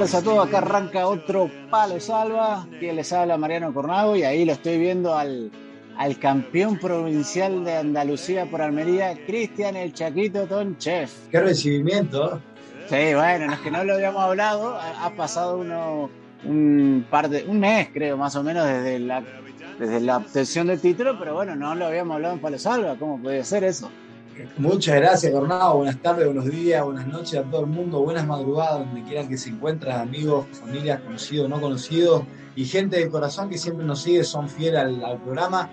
Tardes a todos. Acá arranca otro Palo Salva. que les habla Mariano Cornado y ahí lo estoy viendo al, al campeón provincial de Andalucía por Almería, Cristian el Chaquito Tonchef. Qué recibimiento. Sí, bueno, es que no lo habíamos hablado. Ha pasado uno, un par de, un mes creo más o menos desde la, desde la obtención del título, pero bueno, no lo habíamos hablado en Palo Salva. ¿Cómo puede ser eso? Muchas gracias, Cornado. Buenas tardes, buenos días, buenas noches a todo el mundo. Buenas madrugadas, donde quieran que se encuentren, amigos, familias, conocidos, no conocidos y gente de corazón que siempre nos sigue, son fieles al, programa.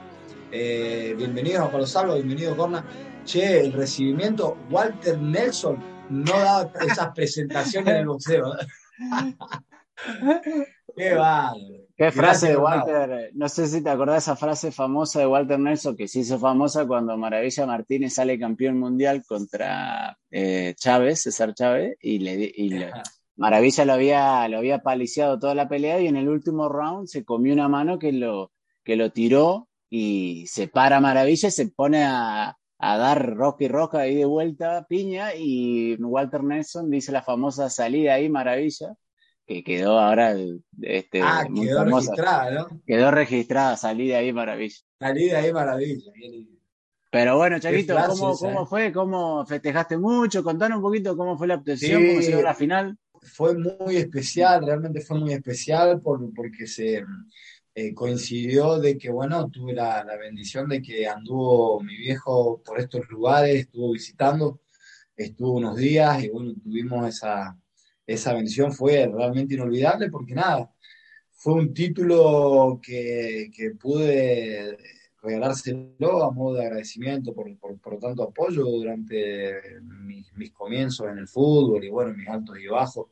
Eh, bienvenidos a Palo Salvo, bienvenido, Corna. Che, el recibimiento, Walter Nelson no da esas presentaciones en el boxeo. Qué va. Qué frase de Walter, no sé si te acordás esa frase famosa de Walter Nelson que se hizo famosa cuando Maravilla Martínez sale campeón mundial contra eh, Chávez, César Chávez, y, le, Maravilla lo había, lo había paliciado toda la pelea y en el último round se comió una mano que lo, que lo tiró y se para Maravilla y se pone a, a dar rock y roca ahí de vuelta, piña, y Walter Nelson dice la famosa salida ahí, Maravilla que quedó ahora este, ah, quedó registrada, ¿no? Quedó registrada, salí de ahí maravilla. Salí de ahí maravilla. Pero bueno, Chaquito, ¿cómo, ¿cómo, fue? ¿Cómo festejaste mucho? Contanos un poquito cómo fue la obtención, cómo se dio la final. Fue muy especial, realmente fue muy especial por, porque se eh, coincidió de que, bueno, tuve la, la bendición de que anduvo mi viejo por estos lugares, estuvo visitando, estuvo unos días y bueno, tuvimos esa esa bendición fue realmente inolvidable porque nada, fue un título que, que pude regalárselo a modo de agradecimiento por, por, tanto apoyo durante mis, mis, comienzos en el fútbol y bueno, mis altos y bajos,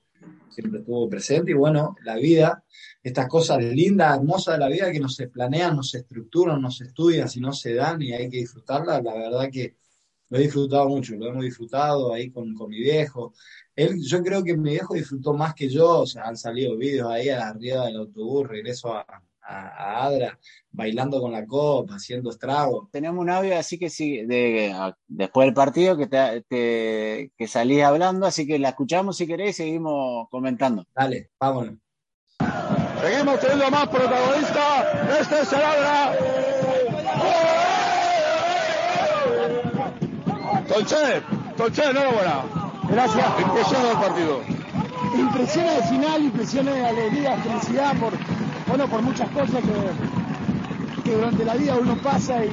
siempre estuvo presente. Y bueno, la vida, estas cosas lindas, hermosas de la vida que no se planean, no se estructuran, no se estudian, si no se dan y hay que disfrutarlas, la verdad que lo he disfrutado mucho, lo hemos disfrutado ahí con, con mi viejo, él, yo creo que mi viejo disfrutó más que yo, o sea, han salido vídeos ahí a la arriba del autobús, regreso a, Adra, bailando con la copa, haciendo estragos. Tenemos un audio así que sí, de, después del partido que, te, que salís hablando, así que la escuchamos si querés y seguimos comentando. Dale, vámonos. Seguimos teniendo más protagonista. Este será Tolche, Tolche, enhorabuena. Gracias. Impresiona el partido. Impresiona de final, impresiona de alegría, felicidad por, bueno, por muchas cosas que, que durante la vida uno pasa y,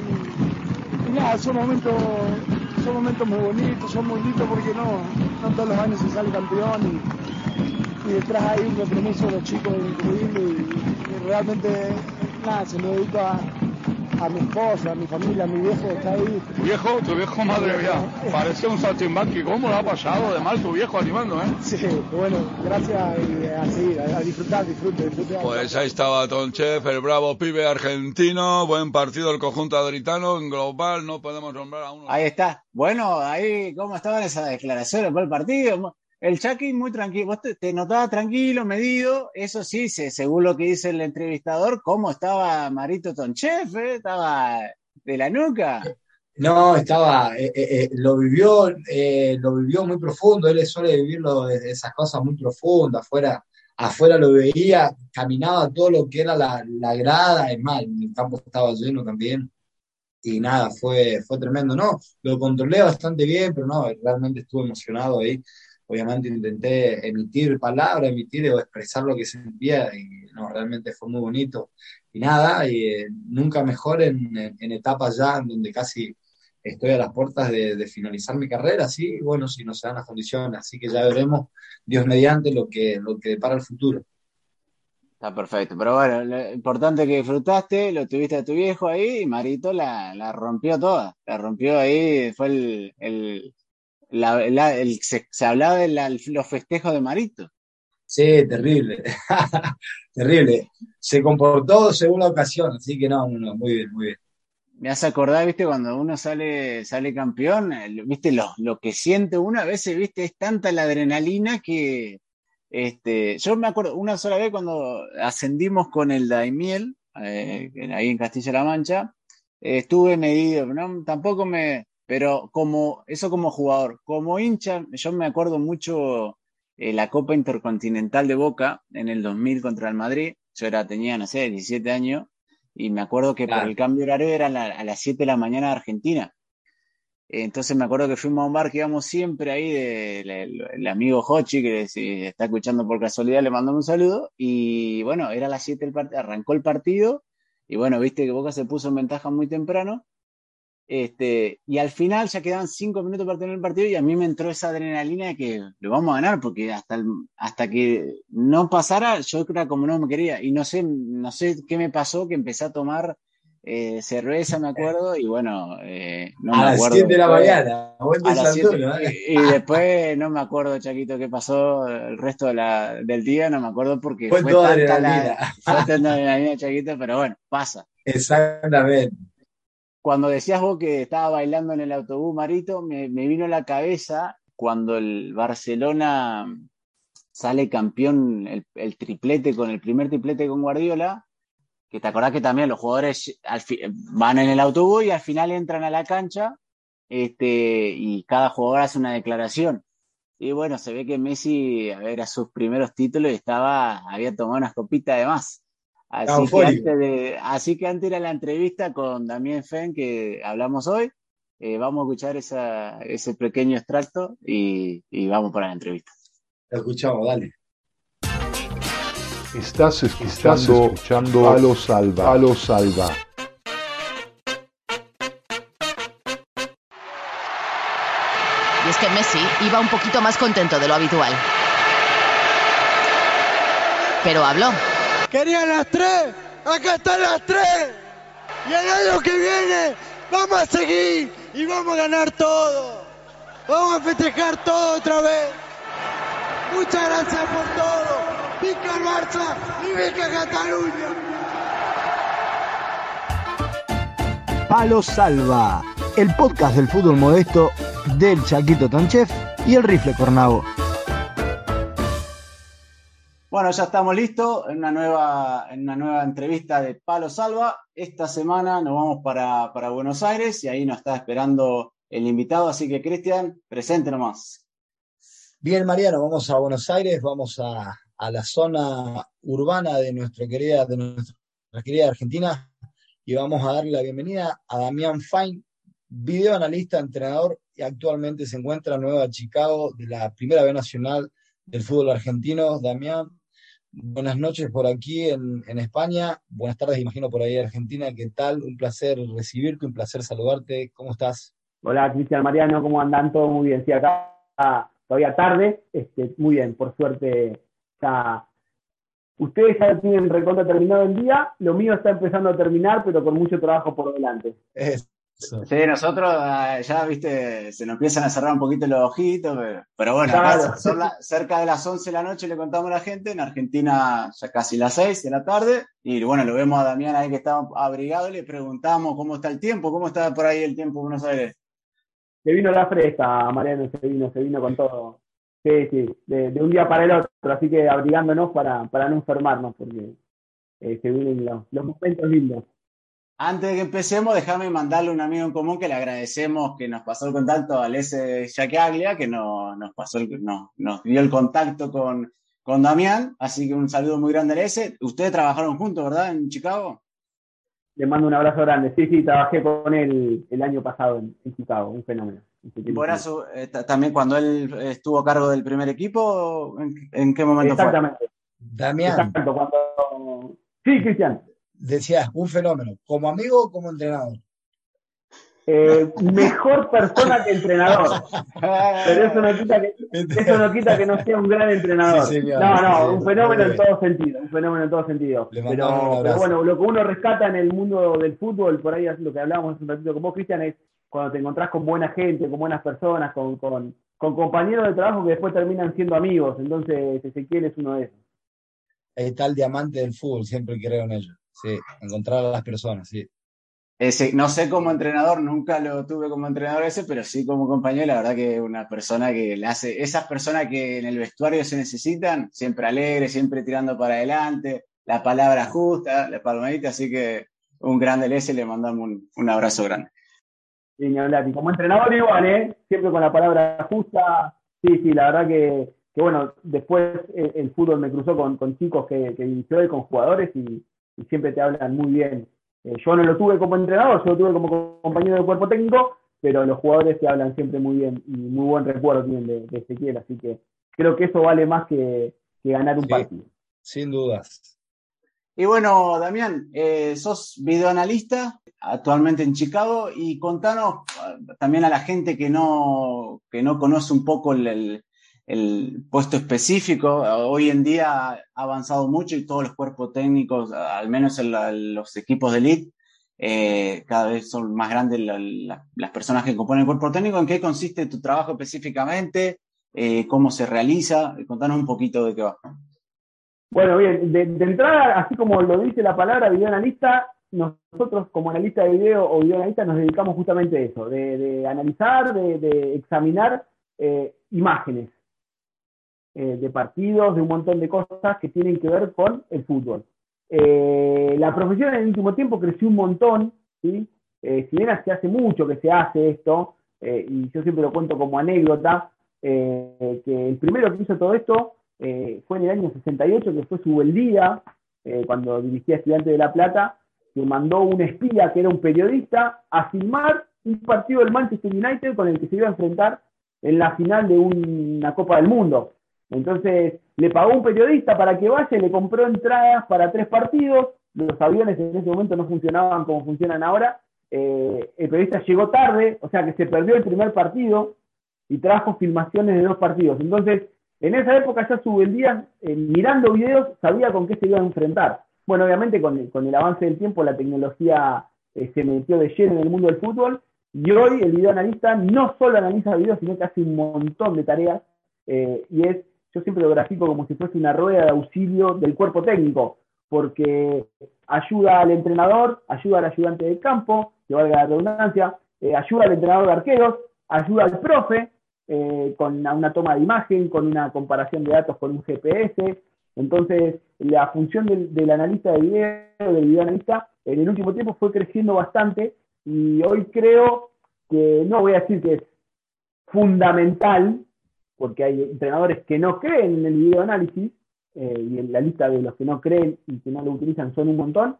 nada, son momentos, son momentos muy bonitos, son muy lindos porque no, no todos los años se sale campeón y, detrás hay un compromiso de los chicos increíble y, realmente nada, se lo dedico a, a mi esposa, a mi familia, a mi viejo está ahí. viejo? Tu viejo, madre mía, parece un saltimbanqui. ¿Cómo lo ha pasado? Además, tu viejo animando, ¿eh? Sí, bueno, gracias y a seguir, a, disfrutar, disfrute, Pues ahí estaba Chef, el bravo pibe argentino. Buen partido el conjunto adritano. En global no podemos nombrar a uno. Ahí está. Bueno, ahí, ¿cómo estaban esas declaraciones el partido? El Chucky muy tranquilo, te, notabas tranquilo, medido, eso sí, según lo que dice el entrevistador, ¿cómo estaba Marito Tonchef? Eh? Estaba de la nuca. No, estaba, eh, eh, lo vivió, lo vivió muy profundo, él suele vivirlo esas cosas muy profundas, afuera, afuera lo veía, caminaba todo lo que era la, la grada, es mal, el campo estaba lleno también, y nada, fue, fue tremendo, no, lo controlé bastante bien, pero no, realmente estuve emocionado ahí, obviamente intenté emitir palabras, emitir o expresar lo que sentía y no, realmente fue muy bonito. Y nada, y, eh, nunca mejor en, etapas ya en donde casi estoy a las puertas de, finalizar mi carrera, sí, bueno, si no se dan las condiciones, así que ya veremos, Dios mediante, lo que, lo que depara el futuro. Está perfecto, pero bueno, lo importante que disfrutaste, lo tuviste a tu viejo ahí y Marito la, rompió toda, la rompió ahí, fue el, se, hablaba de los festejos de Marito. Sí, terrible, terrible. Se comportó según la ocasión, así que no, no, muy bien, muy bien me hace acordar, viste, cuando uno sale, sale campeón, viste, lo, lo que siente uno a veces, viste, es tanta la adrenalina que, este, yo me acuerdo una sola vez cuando ascendimos con el Daimiel, eh, ahí en Castilla-La Mancha, estuve medido, ¿no? tampoco me, pero como, eso como jugador, como hincha, yo me acuerdo mucho eh, la Copa Intercontinental de Boca en el 2000 contra el Madrid, yo era, tenía, no sé, 17 años, y me acuerdo que por el cambio horario era a las 7 de la mañana de Argentina. Entonces me acuerdo que fuimos a un bar que íbamos siempre ahí, de, el, amigo Hochi, que si está escuchando por casualidad, le mandamos un saludo. Y bueno, era a las 7 del partido, arrancó el partido. Y bueno, viste que Boca se puso en ventaja muy temprano. Este, y al final ya quedaban cinco minutos para tener el partido y a mí me entró esa adrenalina de que lo vamos a ganar porque hasta, hasta que no pasara yo era como no me quería y no sé, no sé qué me pasó que empecé a tomar eh, cerveza, me acuerdo, y bueno, eh, no a me acuerdo. las 7 de la mañana, y, después no me acuerdo, Chaquito, qué pasó el resto de la, del día, no me acuerdo porque fue, fue tanta la, fue tanta Chaquito, pero bueno, pasa. Exactamente cuando decías vos que estaba bailando en el autobús, Marito, me, vino a la cabeza cuando el Barcelona sale campeón, el, triplete con el primer triplete con Guardiola, que te acordás que también los jugadores van en el autobús y al final entran a la cancha este, y cada jugador hace una declaración. Y bueno, se ve que Messi, a ver, a sus primeros títulos estaba, había tomado unas copitas de más. Así que, antes de, así que antes de la entrevista con Damián Fenn que hablamos hoy, eh, vamos a escuchar esa, ese pequeño extracto y, y, vamos para la entrevista. Lo escuchamos, dale. Estás escuchando, escuchando a los salva. A los salva. Y es que Messi iba un poquito más contento de lo habitual. Pero habló Querían las tres, acá están las tres. Y el año que viene vamos a seguir y vamos a ganar todo. Vamos a festejar todo otra vez. Muchas gracias por todo. Pica el Barça y pica Cataluña. Palo Salva, el podcast del fútbol modesto del Chaquito Tonchef y el Rifle Cornavo. Bueno, ya estamos listos en una nueva, en una nueva entrevista de Palo Salva. Esta semana nos vamos para, Buenos Aires y ahí nos está esperando el invitado. Así que, Cristian, presente nomás. Bien, Mariano, vamos a Buenos Aires, vamos a, la zona urbana de nuestra querida, de nuestra querida Argentina y vamos a darle la bienvenida a Damián Fine, videoanalista, entrenador y actualmente se encuentra en Nueva Chicago de la Primera B Nacional del fútbol argentino. Damián, Buenas noches por aquí en, España. Buenas tardes, imagino, por ahí en Argentina. ¿Qué tal? Un placer recibirte, un placer saludarte. ¿Cómo estás? Hola, Cristian Mariano, ¿cómo andan? Todo muy bien. Sí, acá todavía tarde. Este, muy bien, por suerte ya. Ustedes ya tienen recontra terminado el día. Lo mío está empezando a terminar, pero con mucho trabajo por delante. Es, Sí, nosotros ah, ya, viste, se nos empiezan a cerrar un poquito los ojitos, pero, bueno, son cerca de las 11 de la noche le contamos a la gente, en Argentina ya casi las 6 de la tarde, y bueno, lo vemos a Damián ahí que está abrigado, le preguntamos cómo está el tiempo, cómo está por ahí el tiempo en Buenos Aires. Se vino la fresca, Mariano, se vino, se vino con todo. Sí, sí, de, un día para el otro, así que abrigándonos para, para no enfermarnos, porque eh, se vienen los, los momentos lindos. Antes de que empecemos, déjame mandarle a un amigo en común que le agradecemos que nos pasó el contacto a S. Aglia, que nos, pasó nos dio el contacto con, con Damián. Así que un saludo muy grande a S. Ustedes trabajaron juntos, ¿verdad? En Chicago. Le mando un abrazo grande. Sí, sí, trabajé con él el año pasado en, Chicago, un fenómeno. Por eso, eh, también cuando él estuvo a cargo del primer equipo, ¿en, qué momento fue? Exactamente. Damián. Exacto, cuando... Sí, Cristian decías, un fenómeno, como amigo o como entrenador. eh, mejor persona que entrenador. Pero eso no quita que, eso no, quita que no sea un gran entrenador. no, no, un fenómeno en todo sentido, un fenómeno en todo sentido. Pero, bueno, lo que uno rescata en el mundo del fútbol, por ahí lo que hablábamos hace un ratito con vos, Cristian, es cuando te encontrás con buena gente, con buenas personas, con, con, con compañeros de trabajo que después terminan siendo amigos. Entonces, Ezequiel es uno de esos. Está el diamante del fútbol, siempre creo en ello. Sí, encontrar a las personas, sí. Ese, no sé como entrenador, nunca lo tuve como entrenador ese, pero sí como compañero, la verdad que una persona que le hace, esas personas que en el vestuario se necesitan, siempre alegre, siempre tirando para adelante, la palabra justa, la palmadita, así que un grande ese le mandamos un, abrazo grande. Y como entrenador igual, ¿eh? Siempre con la palabra justa, sí, sí, la verdad que, bueno, después el, fútbol me cruzó con, chicos que, que dirigió y con jugadores y siempre te hablan muy bien eh, yo no lo tuve como entrenador, yo lo tuve como compañero de cuerpo técnico, pero los jugadores te hablan siempre muy bien y muy buen recuerdo tienen de, de Ezequiel, así que creo que eso vale más que, ganar un partido. Sin dudas. Y bueno, Damián, eh, sos videoanalista actualmente en Chicago y contanos ah, también a la gente que no, que no conoce un poco el, el puesto específico. Hoy en día ha avanzado mucho y todos los cuerpos técnicos, al menos en, los equipos de elite, eh, cada vez son más grandes las personas que componen el cuerpo técnico. ¿En qué consiste tu trabajo específicamente? Eh, ¿Cómo se realiza? Contanos un poquito de qué va. Bueno, bien, de, entrada, así como lo dice la palabra videoanalista, nosotros como analista de video o videoanalista nos dedicamos justamente a eso, de, analizar, de, examinar eh, imágenes. Eh, de partidos, de un montón de cosas que tienen que ver con el fútbol. Eh, la profesión en el último tiempo creció un montón, ¿sí? Eh, si bien hace, hace mucho que se hace esto, y yo siempre lo cuento como anécdota, que el primero que hizo todo esto fue en el año 68, que fue su día cuando dirigía Estudiantes de La Plata, que mandó un espía, que era un periodista, a filmar un partido del Manchester United con el que se iba a enfrentar en la final de una Copa del Mundo. Entonces le pagó un periodista para que vaya le compró entradas para tres partidos. Los aviones en ese momento no funcionaban como funcionan ahora. Eh, el periodista llegó tarde, o sea que se perdió el primer partido y trajo filmaciones de dos partidos. Entonces, en esa época ya Subeldía, eh, mirando videos, sabía con qué se iba a enfrentar. Bueno, obviamente con, el avance del tiempo la tecnología eh, se metió de lleno en el mundo del fútbol y hoy el videoanalista no solo analiza videos, sino que hace un montón de tareas y es yo siempre lo grafico como si fuese una rueda de auxilio del cuerpo técnico, porque ayuda al entrenador, ayuda al ayudante de campo, que valga la redundancia, eh, ayuda al entrenador de arqueros, ayuda al profe eh, con una, toma de imagen, con una comparación de datos con un GPS. Entonces, la función del, analista de video, del videoanalista, en el último tiempo fue creciendo bastante y hoy creo que, no voy a decir que es fundamental, porque hay entrenadores que no creen en el videoanálisis, eh, y en la lista de los que no creen y que no lo utilizan son un montón,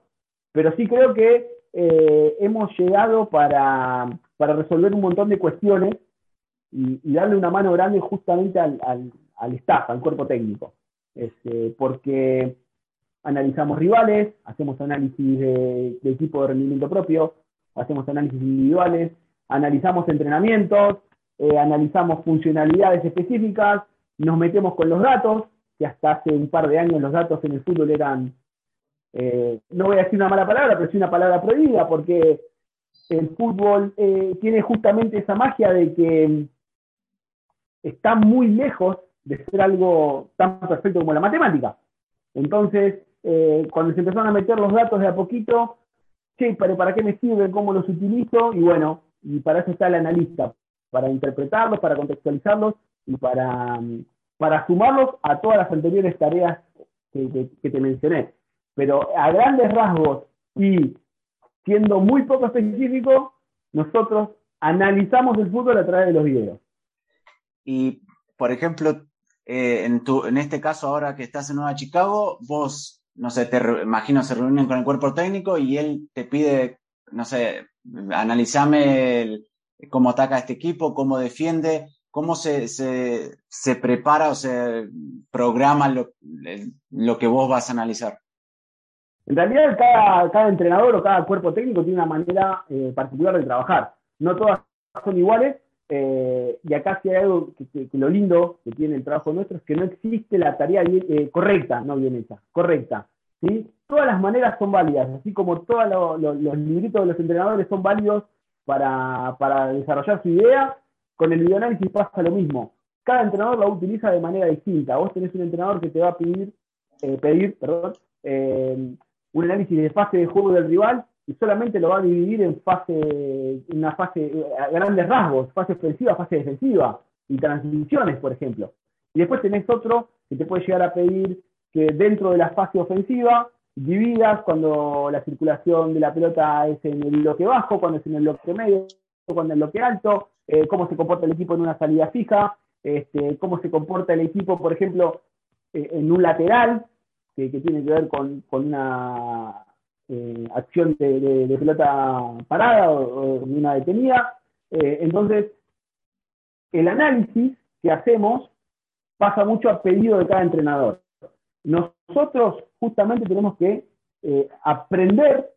pero sí creo que eh, hemos llegado para, resolver un montón de cuestiones y, darle una mano grande justamente al, al, staff, al cuerpo técnico, este, porque analizamos rivales, hacemos análisis de, de equipo de rendimiento propio, hacemos análisis individuales, analizamos entrenamientos, eh, analizamos funcionalidades específicas, nos metemos con los datos, que hasta hace un par de años los datos en el fútbol eran, eh, no voy a decir una mala palabra, pero sí una palabra prohibida, porque el fútbol eh, tiene justamente esa magia de que está muy lejos de ser algo tan perfecto como la matemática. Entonces, cuando se empezaron a meter los datos de a poquito, che, ¿para, ¿para qué me sirven? ¿Cómo los utilizo? Y bueno, y para eso está el analista, para interpretarlos, para contextualizarlos y para, para sumarlos a todas las anteriores tareas que, te mencioné. Pero a grandes rasgos y siendo muy poco específico, nosotros analizamos el fútbol a través de los videos. Y, por ejemplo, eh, en, tu, en este caso, ahora que estás en Nueva Chicago, vos, no sé, te imagino se reúnen con el cuerpo técnico y él te pide, no sé, analizame el, cómo ataca este equipo, cómo defiende, cómo se, se, prepara o se programa lo, lo, que vos vas a analizar. En realidad, cada, cada, entrenador o cada cuerpo técnico tiene una manera eh, particular de trabajar. no todas son iguales, eh, y acá sí hay algo que, lo lindo que tiene el trabajo nuestro es que no existe la tarea eh, correcta, no bien hecha, correcta. ¿sí? Todas las maneras son válidas, así como todos los libritos de los entrenadores son válidos para, para desarrollar su idea, con el videoanálisis pasa lo mismo. Cada entrenador lo utiliza de manera distinta. Vos tenés un entrenador que te va a pedir, eh, pedir perdón, un análisis de fase de juego del rival y solamente lo va a dividir en fase, una fase, a grandes rasgos, fase ofensiva, fase defensiva y transiciones, por ejemplo. Y después tenés otro que te puede llegar a pedir que dentro de la fase ofensiva dividas cuando la circulación de la pelota es en el bloque bajo, cuando es en el bloque medio, cuando en el bloque alto, eh, cómo se comporta el equipo en una salida fija, este, cómo se comporta el equipo, por ejemplo, eh, en un lateral, que, tiene que ver con una eh, acción de, pelota parada o, una detenida. Entonces, el análisis que hacemos pasa mucho a pedido de cada entrenador. Nosotros justamente tenemos que eh, aprender,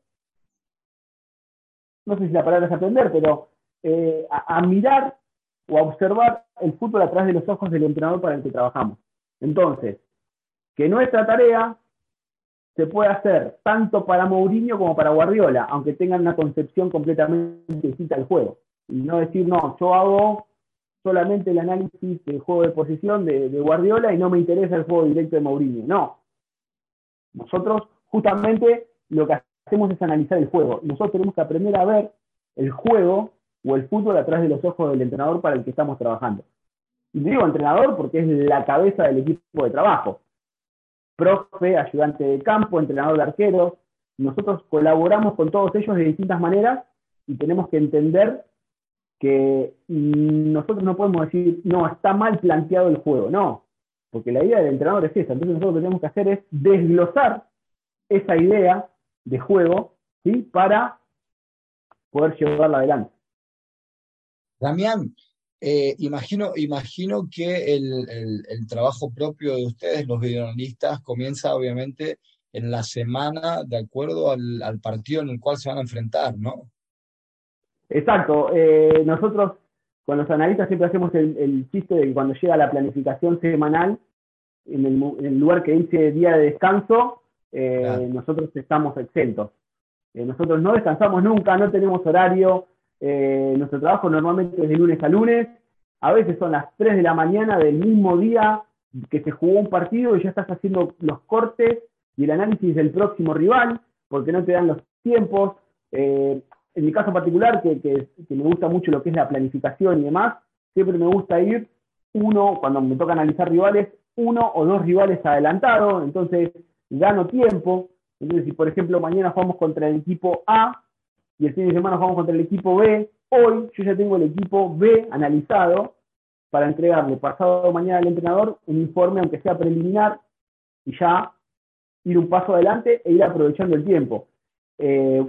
no sé si la palabra es aprender, pero a, a mirar o a observar el fútbol a través de los ojos del entrenador para el que trabajamos. Entonces, que nuestra tarea se puede hacer tanto para Mourinho como para Guardiola, aunque tengan una concepción completamente distinta del juego. Y no decir, no, yo hago solamente el análisis del juego de posición de, Guardiola y no me interesa el juego directo de Mourinho. No. Nosotros justamente lo que hacemos es analizar el juego. Nosotros tenemos que aprender a ver el juego o el fútbol a través de los ojos del entrenador para el que estamos trabajando. Y digo entrenador porque es la cabeza del equipo de trabajo profe, ayudante de campo, entrenador de arqueros. Nosotros colaboramos con todos ellos de distintas maneras y tenemos que entender que nosotros no podemos decir, no, está mal planteado el juego, no, porque la idea del entrenador es esa. Entonces nosotros lo que tenemos que hacer es desglosar esa idea de juego ¿sí? para poder llevarla adelante. Damián, eh, imagino, imagino que el, trabajo propio de ustedes, los videoanalistas, comienza obviamente en la semana de acuerdo al, partido en el cual se van a enfrentar, ¿no? Exacto. Eh, nosotros con los analistas siempre hacemos el, chiste de que cuando llega la planificación semanal, en el, lugar que dice día de descanso, eh, nosotros estamos exentos. nosotros no descansamos nunca, no tenemos horario, eh, nuestro trabajo normalmente es de lunes a lunes, a veces son las 3 de la mañana del mismo día que se jugó un partido y ya estás haciendo los cortes y el análisis del próximo rival, porque no te dan los tiempos. Eh, en mi caso particular, que, me gusta mucho lo que es la planificación y demás, siempre me gusta ir uno, cuando me toca analizar rivales, uno o dos rivales adelantados, entonces gano tiempo. Entonces, si por ejemplo mañana jugamos contra el equipo A, y el fin de semana jugamos contra el equipo B. Hoy yo ya tengo el equipo B analizado para entregarle pasado mañana al entrenador un informe, aunque sea preliminar, y ya ir un paso adelante e ir aprovechando el tiempo. Eh,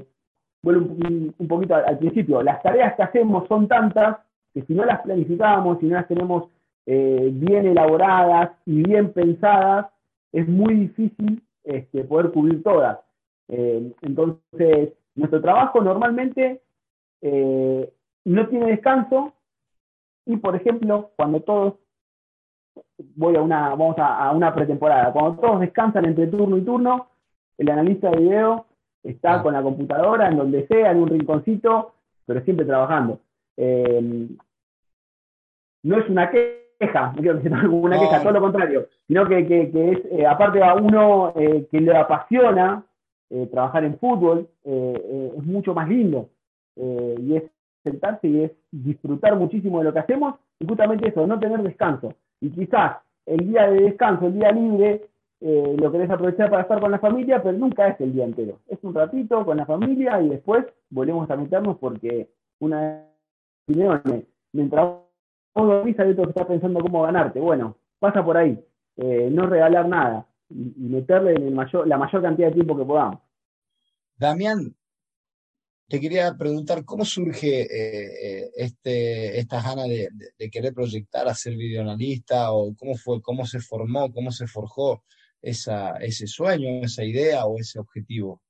un, poquito al, principio. Las tareas que hacemos son tantas que si no las planificamos, si no las tenemos eh, bien elaboradas y bien pensadas, es muy difícil este, poder cubrir todas. Eh, entonces, nuestro trabajo normalmente eh, no tiene descanso y, por ejemplo, cuando todos, voy a una, vamos a, una pretemporada, cuando todos descansan entre turno y turno, el analista de video está con la computadora en donde sea, en un rinconcito, pero siempre trabajando. Eh, no es una queja, no quiero decir una queja, todo lo contrario, sino que, es, eh, aparte a uno que le apasiona eh, trabajar en fútbol eh, eh, es mucho más lindo y es sentarse y es disfrutar muchísimo de lo que hacemos y justamente eso, no tener descanso. Y quizás el día de descanso, el día libre, lo querés aprovechar para estar con la familia, pero nunca es el día entero. Es un ratito con la familia y después volvemos a meternos porque una vez, mientras vos dormís hay otro que está pensando cómo ganarte. Bueno, pasa por ahí. no regalar nada y, meterle en mayor, la mayor cantidad de tiempo que podamos. Damián, te quería preguntar cómo surge eh, eh, este, esta ganas de, querer proyectar a ser videoanalista o cómo fue, cómo se formó, cómo se forjó esa, ese sueño, esa idea o ese objetivo.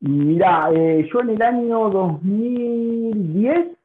Mirá, eh, yo en el año 2010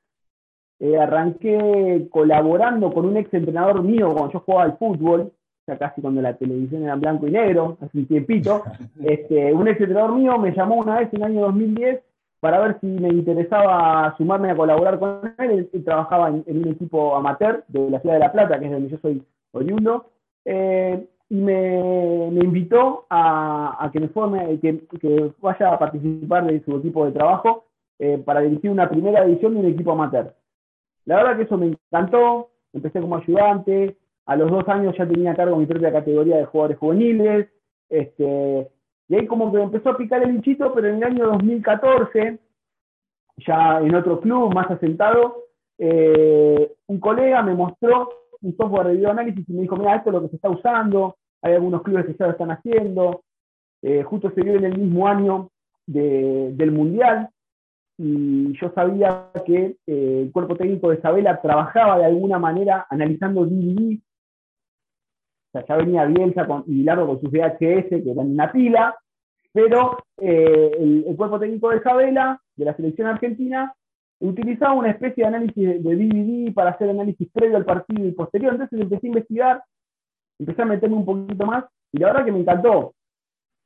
eh, arranqué colaborando con un ex entrenador mío cuando yo jugaba al fútbol, ya casi cuando la televisión era en blanco y negro, hace un tiempito. Este, un ex entrenador mío me llamó una vez en el año 2010 para ver si me interesaba sumarme a colaborar con él. Él, trabajaba en, un equipo amateur de la ciudad de La Plata, que es donde yo soy oriundo. Eh, y me, invitó a, que me forme, que, que, vaya a participar de su equipo de trabajo eh, para dirigir una primera edición de un equipo amateur. La verdad que eso me encantó, empecé como ayudante, a los dos años ya tenía a cargo mi propia categoría de jugadores juveniles, este, y ahí como que empezó a picar el bichito, pero en el año 2014, ya en otro club más asentado, eh, un colega me mostró un software de videoanálisis y me dijo, mira, esto es lo que se está usando, hay algunos clubes que ya lo están haciendo, eh, justo se dio en el mismo año del Mundial, y yo sabía que eh, el cuerpo técnico de Isabela trabajaba de alguna manera analizando DVD, o sea, ya venía Bielsa con, y Largo con sus VHS, que eran una pila, pero eh, el, cuerpo técnico de Isabela, de la selección argentina, utilizaba una especie de análisis de, DVD para hacer análisis previo al partido y posterior. Entonces empecé a investigar, empecé a meterme un poquito más y la verdad que me encantó.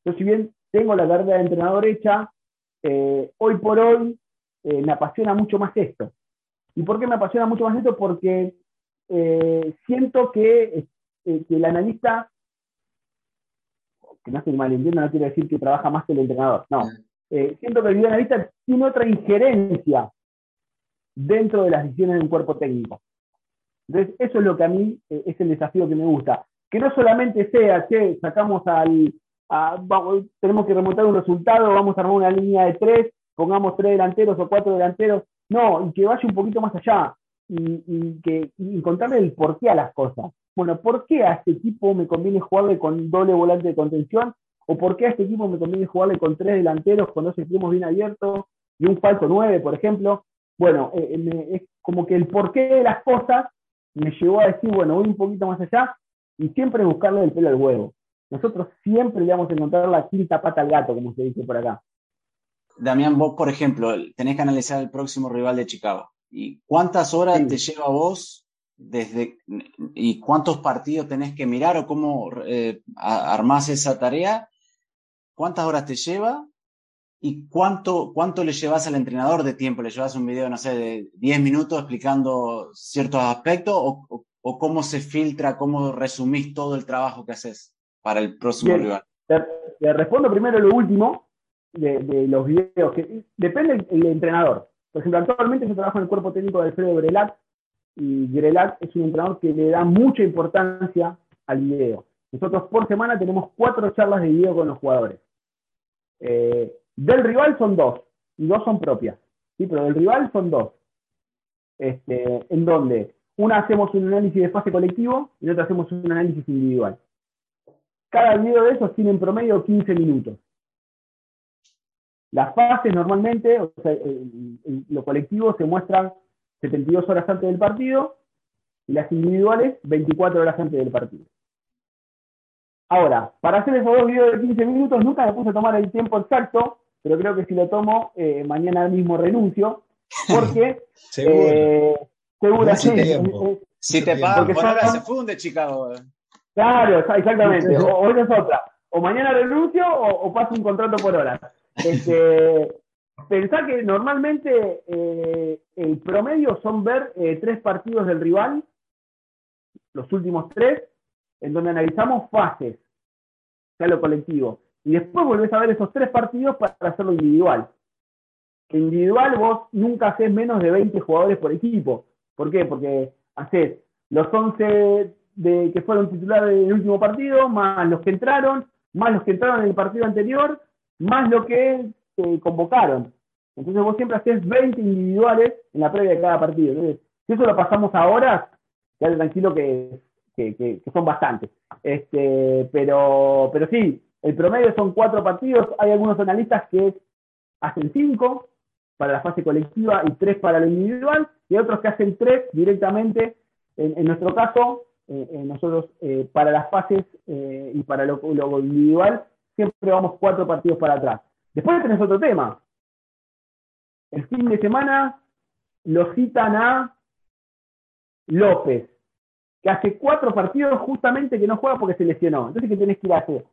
Yo si bien tengo la carrera de entrenador hecha, eh, hoy por hoy eh, me apasiona mucho más esto. ¿Y por qué me apasiona mucho más esto? Porque eh, siento que, el analista, que no se malentienda, no quiere decir que trabaja más que el entrenador, no. siento que el analista tiene otra injerencia dentro de las decisiones de un cuerpo técnico. Entonces, eso es lo que a mí es el desafío que me gusta. Que no solamente sea, que sacamos al, tenemos que remontar un resultado, vamos a armar una línea de tres, pongamos tres delanteros o cuatro delanteros, no, y que vaya un poquito más allá y, que encontrarle el porqué a las cosas. Bueno, ¿por qué a este equipo me conviene jugarle con doble volante de contención? ¿O por qué a este equipo me conviene jugarle con tres delanteros, con dos extremos bien abiertos y un falso nueve, por ejemplo? Bueno, eh, eh, es como que el porqué de las cosas me llevó a decir, bueno, voy un poquito más allá y siempre buscarle el pelo al huevo nosotros siempre le vamos a encontrar la quinta pata al gato, como se dice por acá. Damián, vos, por ejemplo, tenés que analizar el próximo rival de Chicago. ¿Y cuántas horas te lleva vos desde y cuántos partidos tenés que mirar o cómo eh, armás esa tarea? ¿Cuántas horas te lleva? ¿Y cuánto, cuánto le llevas al entrenador de tiempo? ¿Le llevas un video, no sé, de 10 minutos explicando ciertos aspectos? ¿O, o cómo se filtra, cómo resumís todo el trabajo que haces? para el próximo rival? Te, respondo primero lo último de, los videos, que depende del, entrenador. Por ejemplo, actualmente yo trabajo en el cuerpo técnico de Alfredo Grelac y Grelac es un entrenador que le da mucha importancia al video. Nosotros por semana tenemos cuatro charlas de video con los jugadores. Eh, del rival son dos, y dos son propias. ¿sí? Pero del rival son dos. Este, en donde una hacemos un análisis de fase colectivo y otra hacemos un análisis individual. Cada video de esos tiene en promedio 15 minutos. Las fases normalmente, o sea, lo colectivo se muestran 72 horas antes del partido y las individuales 24 horas antes del partido. Ahora, para hacer esos dos videos de 15 minutos nunca me puse a tomar el tiempo exacto, pero creo que si lo tomo, eh, mañana mismo renuncio, porque... seguro. Eh, seguro, sí. Si te pagan por hora, se funde Chicago. Claro, exactamente. O, hoy es otra. O mañana renuncio o, paso un contrato por hora. Este, pensá que normalmente eh, el promedio son ver eh, tres partidos del rival, los últimos tres, en donde analizamos fases, sea lo colectivo. Y después volvés a ver esos tres partidos para hacerlo individual. Que individual vos nunca haces menos de 20 jugadores por equipo. ¿Por qué? Porque haces los 11 de que fueron titulares del último partido, más los que entraron, más los que entraron en el partido anterior, más lo que eh, convocaron. Entonces vos siempre haces 20 individuales en la previa de cada partido. Entonces, si eso lo pasamos ahora, quédate tranquilo que, que, son bastantes. Este, pero, pero sí, el promedio son cuatro partidos. Hay algunos analistas que hacen cinco para la fase colectiva y tres para lo individual, y otros que hacen tres directamente. en nuestro caso, eh, eh, nosotros eh, para las fases y para lo, individual siempre vamos cuatro partidos para atrás. Después tenés otro tema. El fin de semana lo citan a López, que hace cuatro partidos justamente que no juega porque se lesionó. Entonces, ¿qué tenés que ir a hacer?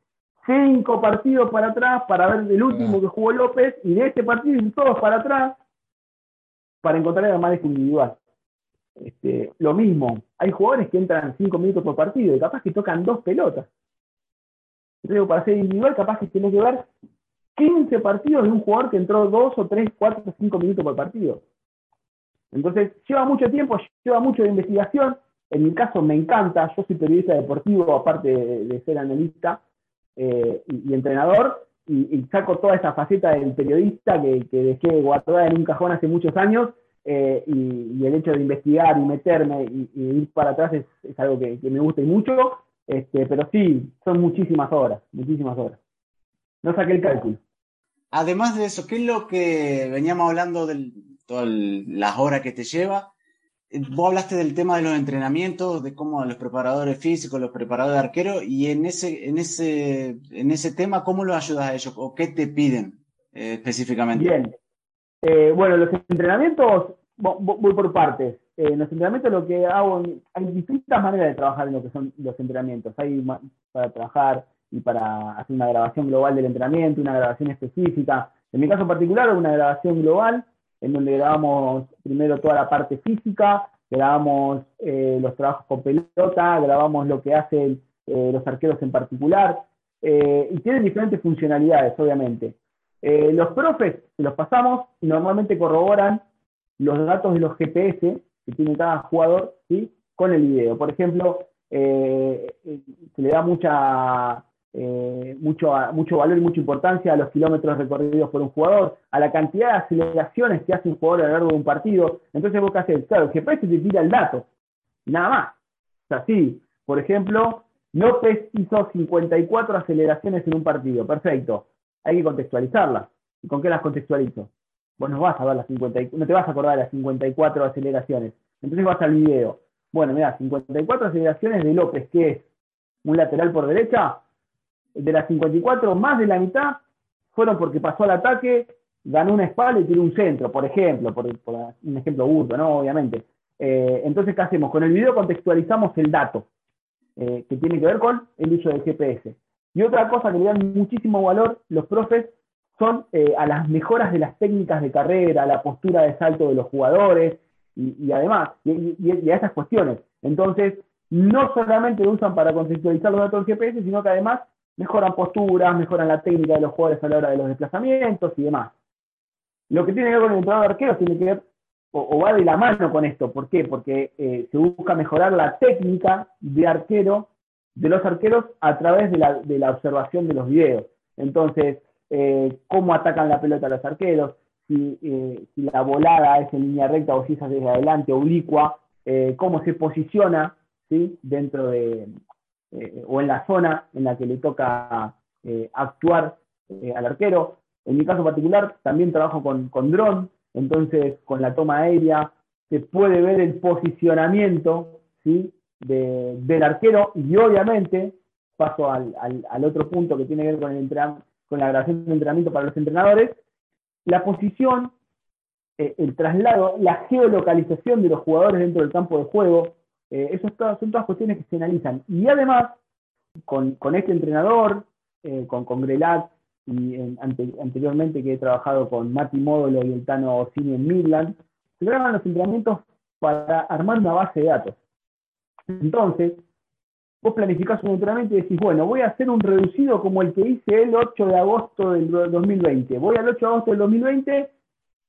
Cinco partidos para atrás para ver el último que jugó López y de este partido y todos para atrás para encontrar el más individual. Este, lo mismo, hay jugadores que entran cinco minutos por partido y capaz que tocan dos pelotas. Entonces, para ser individual, capaz que tenés que ver 15 partidos de un jugador que entró dos o tres, cuatro o cinco minutos por partido. Entonces, lleva mucho tiempo, lleva mucho de investigación. En mi caso, me encanta. Yo soy periodista deportivo, aparte de, ser analista eh, y, entrenador, y, saco toda esa faceta del periodista que, dejé guardada en un cajón hace muchos años. Eh, y, el hecho de investigar y meterme y, ir para atrás es, algo que, me gusta y mucho. Este, pero sí, son muchísimas horas, muchísimas horas. No saqué el cálculo. Además de eso, ¿qué es lo que veníamos hablando de todas las horas que te lleva? Eh, vos hablaste del tema de los entrenamientos, de cómo los preparadores físicos, los preparadores de arquero, y en ese, en ese, en ese tema, ¿cómo los ayudas a ellos? ¿O qué te piden eh, específicamente? Bien. Eh, bueno, los entrenamientos, voy por partes. en los entrenamientos lo que hago, hay distintas maneras de trabajar en lo que son los entrenamientos. Hay para trabajar y para hacer una grabación global del entrenamiento, una grabación específica. En mi caso particular, una grabación global en donde grabamos primero toda la parte física, grabamos eh, los trabajos con pelota, grabamos lo que hacen eh, los arqueros en particular, eh, y tienen diferentes funcionalidades, obviamente. los profes los pasamos y normalmente corroboran los datos de los GPS que tiene cada jugador ¿sí? con el video. Por ejemplo, se le da mucha eh, mucho, mucho valor y mucha importancia a los kilómetros recorridos por un jugador, a la cantidad de aceleraciones que hace un jugador a lo largo de un partido. Entonces vos qué haces, claro, el GPS te tira el dato, nada más. O sea, sí, por ejemplo, López hizo 54 aceleraciones en un partido, perfecto. Hay que contextualizarlas. ¿Y con qué las contextualizo? Vos no vas a ver las 50, no te vas a acordar de las 54 aceleraciones. Entonces vas al video. Bueno, mira, 54 aceleraciones de López, que es un lateral por derecha, de las 54, más de la mitad fueron porque pasó al ataque, ganó una espalda y tiró un centro, por ejemplo, por, un ejemplo burdo, ¿no? Obviamente. Eh, entonces, ¿qué hacemos? Con el video contextualizamos el dato, eh, que tiene que ver con el uso del GPS. Y otra cosa que le dan muchísimo valor los profes son eh, a las mejoras de las técnicas de carrera, la postura de salto de los jugadores y, además, y, a esas cuestiones. Entonces, no solamente lo usan para contextualizar los datos del GPS, sino que además mejoran posturas, mejoran la técnica de los jugadores a la hora de los desplazamientos y demás. Lo que tiene que ver con el entrenador de arqueros tiene que ver, o, va de la mano con esto. ¿Por qué? Porque eh, se busca mejorar la técnica de arquero, de los arqueros, a través de la, observación de los videos. Entonces, eh, cómo atacan la pelota los arqueros, si, eh, si, la volada es en línea recta o si es desde adelante, oblicua, cómo se posiciona ¿sí? dentro de, eh, o en la zona en la que le toca eh, actuar eh, al arquero. En mi caso particular, también trabajo con, con dron, entonces con la toma aérea se puede ver el posicionamiento ¿sí? del arquero y obviamente paso al, al, otro punto que tiene que ver con, el con la grabación de entrenamiento para los entrenadores, la posición, el traslado, la geolocalización de los jugadores dentro del campo de juego, eh, eso son todas cuestiones que se analizan. Y además, con, este entrenador, eh, con, con Grelat, y anteriormente que he trabajado con Mati Módulo y el Tano Cine en Midland, se graban los entrenamientos para armar una base de datos. Entonces, vos planificás un entrenamiento y decís, bueno, voy a hacer un reducido como el que hice el 8 de agosto del 2020. Voy al 8 de agosto del 2020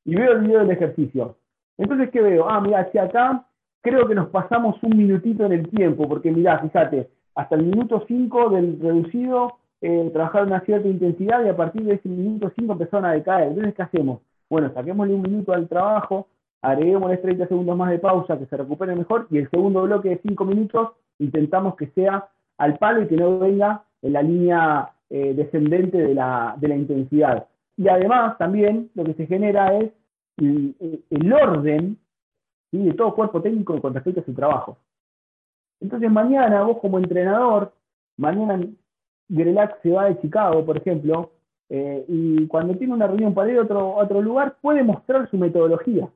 y veo el video del ejercicio. Entonces, ¿qué veo? Ah, mira, hacia acá creo que nos pasamos un minutito en el tiempo, porque mirá, fíjate, hasta el minuto 5 del reducido eh, trabajaron una cierta intensidad y a partir de ese minuto 5 empezaron a decaer. Entonces, ¿qué hacemos? Bueno, saquémosle un minuto al trabajo, agreguémosle 30 segundos más de pausa, que se recupere mejor, y el segundo bloque de 5 minutos intentamos que sea al palo y que no venga en la línea eh, descendente de la, de la intensidad. Y además también lo que se genera es el orden de todo cuerpo técnico con respecto a su trabajo. Entonces mañana vos como entrenador, mañana Grelac se va de Chicago, por ejemplo, eh, y cuando tiene una reunión para ir a otro, otro lugar, puede mostrar su metodología.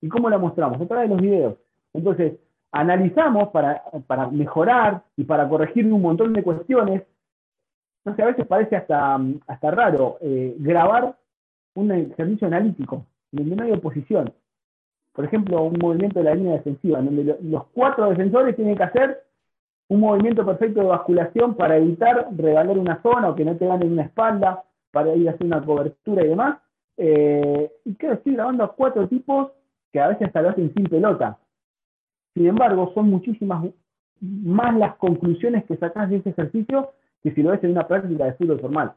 ¿Y cómo la mostramos? A través de los videos. Entonces, analizamos para, para mejorar y para corregir un montón de cuestiones. No sé, a veces parece hasta, hasta raro eh, grabar un ejercicio analítico donde no hay oposición. Por ejemplo, un movimiento de la línea defensiva, donde los cuatro defensores tienen que hacer un movimiento perfecto de basculación para evitar regalar una zona o que no te ganen una espalda, para ir a hacer una cobertura y demás. Eh, y creo que estoy grabando a cuatro tipos que a veces hasta lo hacen sin pelota. Sin embargo, son muchísimas más las conclusiones que sacas de ese ejercicio que si lo ves en una práctica de fútbol formal.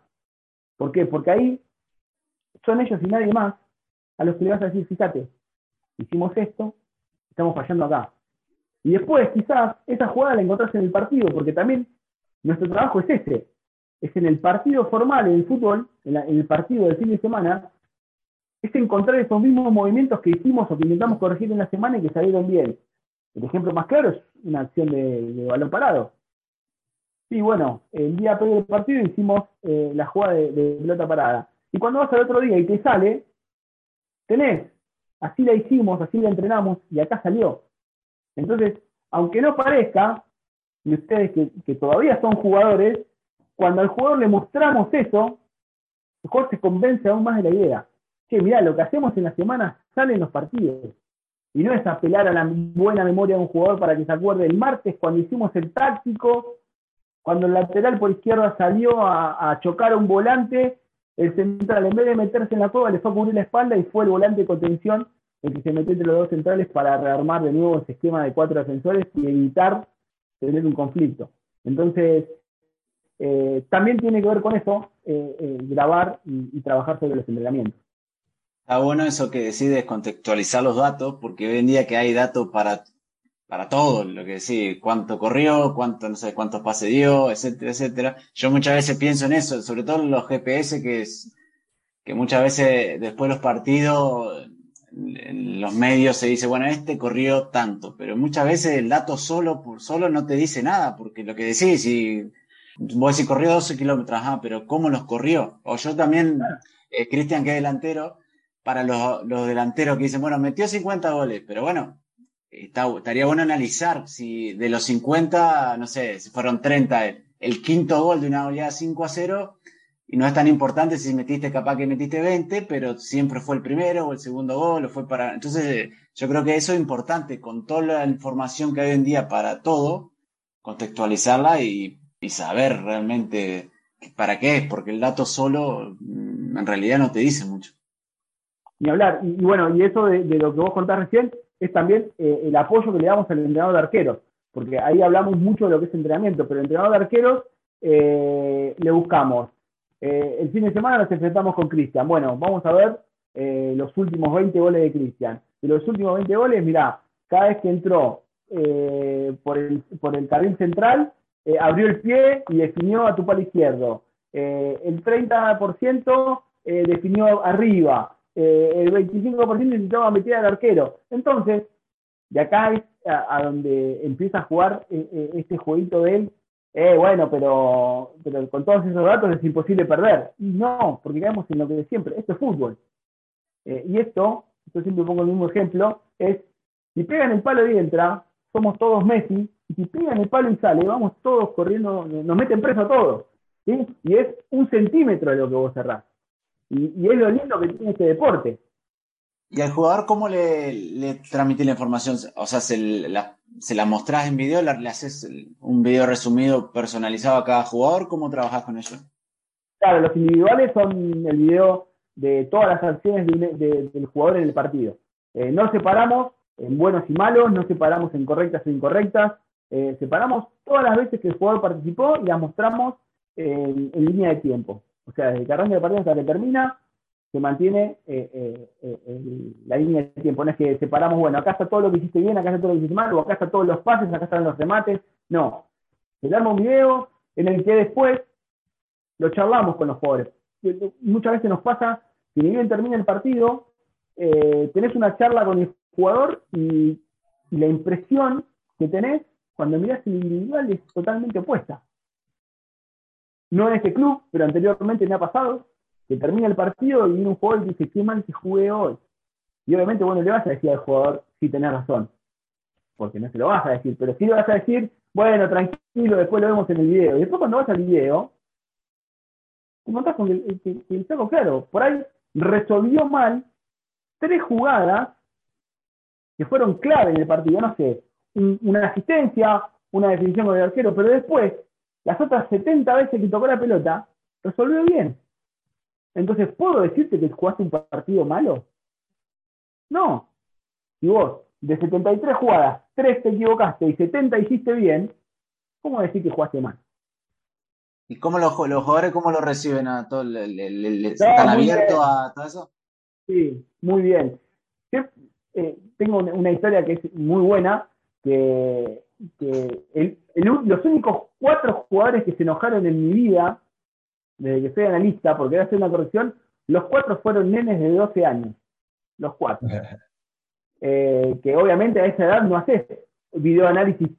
¿Por qué? Porque ahí son ellos y nadie más a los que le vas a decir, fíjate, hicimos esto, estamos fallando acá. Y después, quizás, esa jugada la encontrás en el partido, porque también nuestro trabajo es ese. Es en el partido formal, en el fútbol, en, el partido del fin de semana, es encontrar esos mismos movimientos que hicimos o que intentamos corregir en la semana y que salieron bien. El ejemplo más claro es una acción de, balón parado. Sí, bueno, el día previo del partido hicimos eh, la jugada de, de, pelota parada. Y cuando vas al otro día y te sale, tenés, así la hicimos, así la entrenamos y acá salió. Entonces, aunque no parezca, y ustedes que, todavía son jugadores, cuando al jugador le mostramos eso, jugador se convence aún más de la idea. Que mira, lo que hacemos en la semana sale en los partidos. Y no es apelar a la buena memoria de un jugador para que se acuerde el martes cuando hicimos el táctico, cuando el lateral por izquierda salió a, a chocar a un volante, el central en vez de meterse en la cueva le fue a cubrir la espalda y fue el volante de contención el que se metió entre los dos centrales para rearmar de nuevo ese esquema de cuatro defensores y evitar tener un conflicto. Entonces, eh, también tiene que ver con eso, eh, eh, grabar y, trabajar sobre los entrenamientos. Está bueno eso que decides contextualizar los datos, porque hoy en día que hay datos para, para todo, lo que decís, cuánto corrió, cuánto, no sé, cuántos pases dio, etcétera, etcétera. Yo muchas veces pienso en eso, sobre todo en los GPS, que es, que muchas veces después de los partidos en los medios se dice, bueno, este corrió tanto, pero muchas veces el dato solo por solo no te dice nada, porque lo que decís, si vos decís corrió 12 kilómetros, ah, pero ¿cómo los corrió? O yo también, eh, Cristian, que es delantero, para los, los, delanteros que dicen, bueno, metió 50 goles, pero bueno, estaría bueno analizar si de los 50, no sé, si fueron 30, el, quinto gol de una oleada 5 a 0, y no es tan importante si metiste capaz que metiste 20, pero siempre fue el primero o el segundo gol, o fue para... Entonces, yo creo que eso es importante, con toda la información que hay hoy en día para todo, contextualizarla y, saber realmente para qué es, porque el dato solo mm, en realidad no te dice mucho. Ni hablar. Y, bueno, y eso de, lo que vos contás recién es también eh, el apoyo que le damos al entrenador de arqueros, porque ahí hablamos mucho de lo que es entrenamiento, pero el entrenador de arqueros eh, le buscamos eh, el fin de semana nos enfrentamos con Cristian. Bueno, vamos a ver los últimos 20 goles de Cristian. De los últimos 20 goles, mirá, cada vez que entró por, el, por el carril central, abrió el pie y definió a tu palo izquierdo. el 30% definió arriba. El 25% intentaba meter al arquero. Entonces, de acá es a, donde empieza a jugar este jueguito de él eh, bueno, pero, pero con todos esos datos es imposible perder. Y no, porque caemos en lo que de siempre, esto es fútbol. Eh, y esto, yo siempre pongo el mismo ejemplo, es, si pegan el palo y entra, somos todos Messi, y si pegan el palo y sale, vamos todos corriendo, nos meten preso a todos. Y es un centímetro de lo que vos cerrás. Y, y es lo lindo que tiene este deporte. ¿Y al jugador cómo le, le transmitís la información? O sea, ¿se la, se la mostrás en video? ¿Le haces un video resumido personalizado a cada jugador? ¿Cómo trabajás con ellos? Claro, los individuales son el video de todas las acciones del jugador en el partido. Eh, no separamos en buenos y malos, no separamos en correctas e incorrectas. Eh, separamos todas las veces que el jugador participó y las mostramos en, en línea de tiempo. O sea, desde que arranca el partido hasta que termina, se mantiene eh, eh, eh, la línea de tiempo. No es que separamos, bueno, acá está todo lo que hiciste bien, acá está todo lo que hiciste mal, o acá están todos los pases, acá están los remates. No. Se arma un video en el que después lo charlamos con los jugadores. Muchas veces nos pasa que ni bien termina el partido, tenés una charla con el jugador y, la impresión que tenés cuando mirás el individual es totalmente opuesta. No en este club, pero anteriormente me ha pasado, que termina el partido y viene un jugador y dice, qué mal que jugué hoy. Y obviamente, bueno, le vas a decir al jugador si tenés razón, porque no se lo vas a decir, pero sí le vas a decir, bueno, tranquilo, después lo vemos en el video. Y después cuando vas al video, te encontrás con el, el, el saco claro, por ahí resolvió mal tres jugadas que fueron clave en el partido, no sé, un, una asistencia, una definición con el arquero, pero después, las otras 70 veces que tocó la pelota, resolvió bien. Entonces, ¿puedo decirte que jugaste un partido malo? No. Si vos, de 73 jugadas, 3 te equivocaste y 70 hiciste bien, ¿cómo decir que jugaste mal? ¿Y cómo los, los jugadores cómo lo reciben a todo? Le, le, ¿Están abiertos a todo eso? Sí, muy bien. Yo, eh, tengo una historia que es muy buena, que, que el, el, los únicos cuatro jugadores que se enojaron en mi vida, desde que soy analista, porque voy a hacer una corrección, los cuatro fueron nenes de 12 años. Los cuatro. eh, que obviamente a esa edad no haces videoanálisis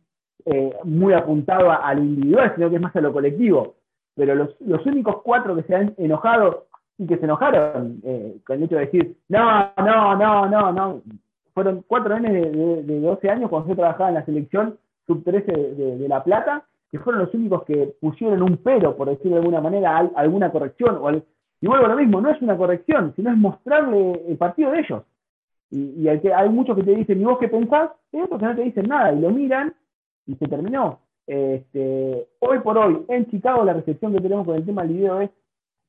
eh, muy apuntado a, lo individual, sino que es más a lo colectivo. Pero los, los únicos cuatro que se han enojado y que se enojaron eh, con el hecho de decir, no, no, no, no, no, fueron cuatro años de, de, de 12 años cuando yo trabajaba en la selección sub-13 de, La Plata, que fueron los únicos que pusieron un pero, por decirlo de alguna manera, a, alguna corrección. O al, y vuelvo a lo mismo, no es una corrección, sino es mostrarle el partido de ellos. Y, hay, muchos que te dicen, ¿y vos qué pensás? Y otros que no te dicen nada, y lo miran y se terminó. Este, hoy por hoy, en Chicago, la recepción que tenemos con el tema del video es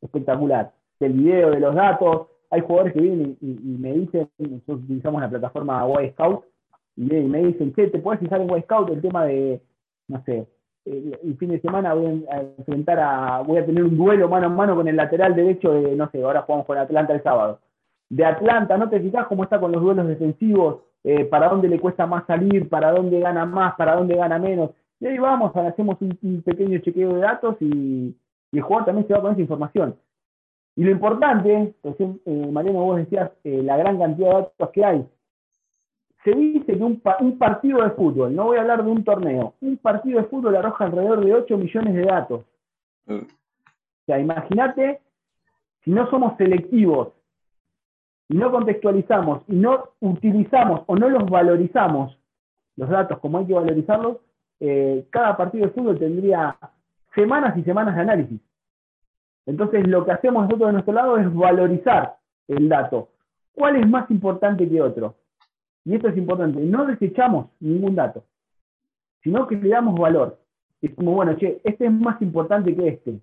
espectacular. Del video, de los datos, hay jugadores que vienen y, y, me dicen, nosotros utilizamos la plataforma Y Scout, y, me dicen, che, ¿te puedes fijar en Y Scout el tema de, no sé, el, fin de semana voy a enfrentar a, voy a tener un duelo mano a mano con el lateral derecho de, no sé, ahora jugamos con Atlanta el sábado. De Atlanta, ¿no te fijas cómo está con los duelos defensivos? Eh, para dónde le cuesta más salir, para dónde gana más, para dónde gana menos. Y ahí vamos, hacemos un, pequeño chequeo de datos y, y, el jugador también se va con esa información. Y lo importante, recién, eh, Mariano, vos decías eh, la gran cantidad de datos que hay. Se dice que un, un, partido de fútbol, no voy a hablar de un torneo, un partido de fútbol arroja alrededor de 8 millones de datos. Mm. O sea, imagínate, si no somos selectivos y no contextualizamos y no utilizamos o no los valorizamos los datos como hay que valorizarlos, eh, cada partido de fútbol tendría semanas y semanas de análisis. Entonces lo que hacemos nosotros de nuestro lado es valorizar el dato. ¿Cuál es más importante que otro? Y esto es importante, no desechamos ningún dato, sino que le damos valor. Es como, bueno, che, este es más importante que este.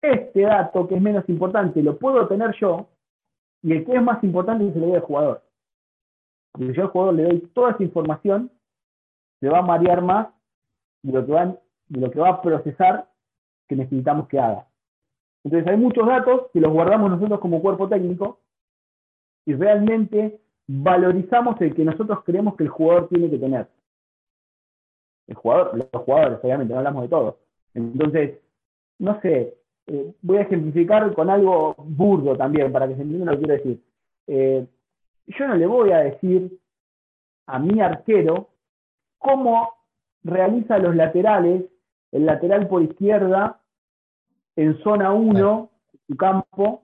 Este dato que es menos importante lo puedo tener yo y el que es más importante se lo doy al jugador. Porque yo al jugador le doy toda esa información, se va a marear más de lo que va, de lo que va a procesar que necesitamos que haga. Entonces hay muchos datos que los guardamos nosotros como cuerpo técnico y realmente valorizamos el que nosotros creemos que el jugador tiene que tener. El jugador, los jugadores, obviamente, no hablamos de todo. Entonces, no sé, eh, voy a ejemplificar con algo burdo también, para que se entienda lo que quiero decir. Eh, yo no le voy a decir a mi arquero cómo realiza los laterales, el lateral por izquierda en zona 1, su campo,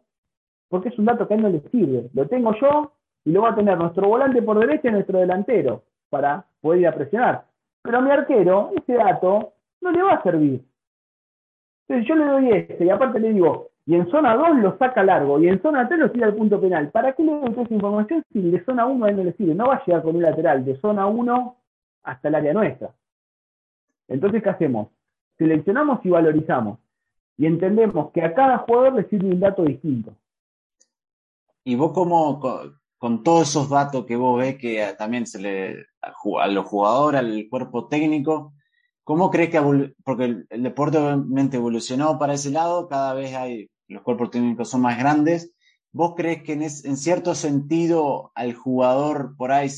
porque es un dato que a él no le sirve. Lo tengo yo y lo va a tener nuestro volante por derecha y nuestro delantero para poder ir a presionar. Pero a mi arquero, ese dato no le va a servir. Entonces yo le doy este y aparte le digo, y en zona 2 lo saca largo, y en zona 3 lo tira al punto penal. ¿Para qué le doy toda esa información si de zona 1 a él no le sirve? No va a llegar con un lateral de zona 1 hasta el área nuestra. Entonces, ¿qué hacemos? Seleccionamos y valorizamos. Y entendemos que a cada jugador le sirve un dato distinto. ¿Y vos cómo, con, todos esos datos que vos ves que también se le a los jugadores, al cuerpo técnico, ¿cómo crees que, porque el, deporte obviamente evolucionó para ese lado, cada vez hay, los cuerpos técnicos son más grandes, ¿vos crees que en, en cierto sentido al jugador por ahí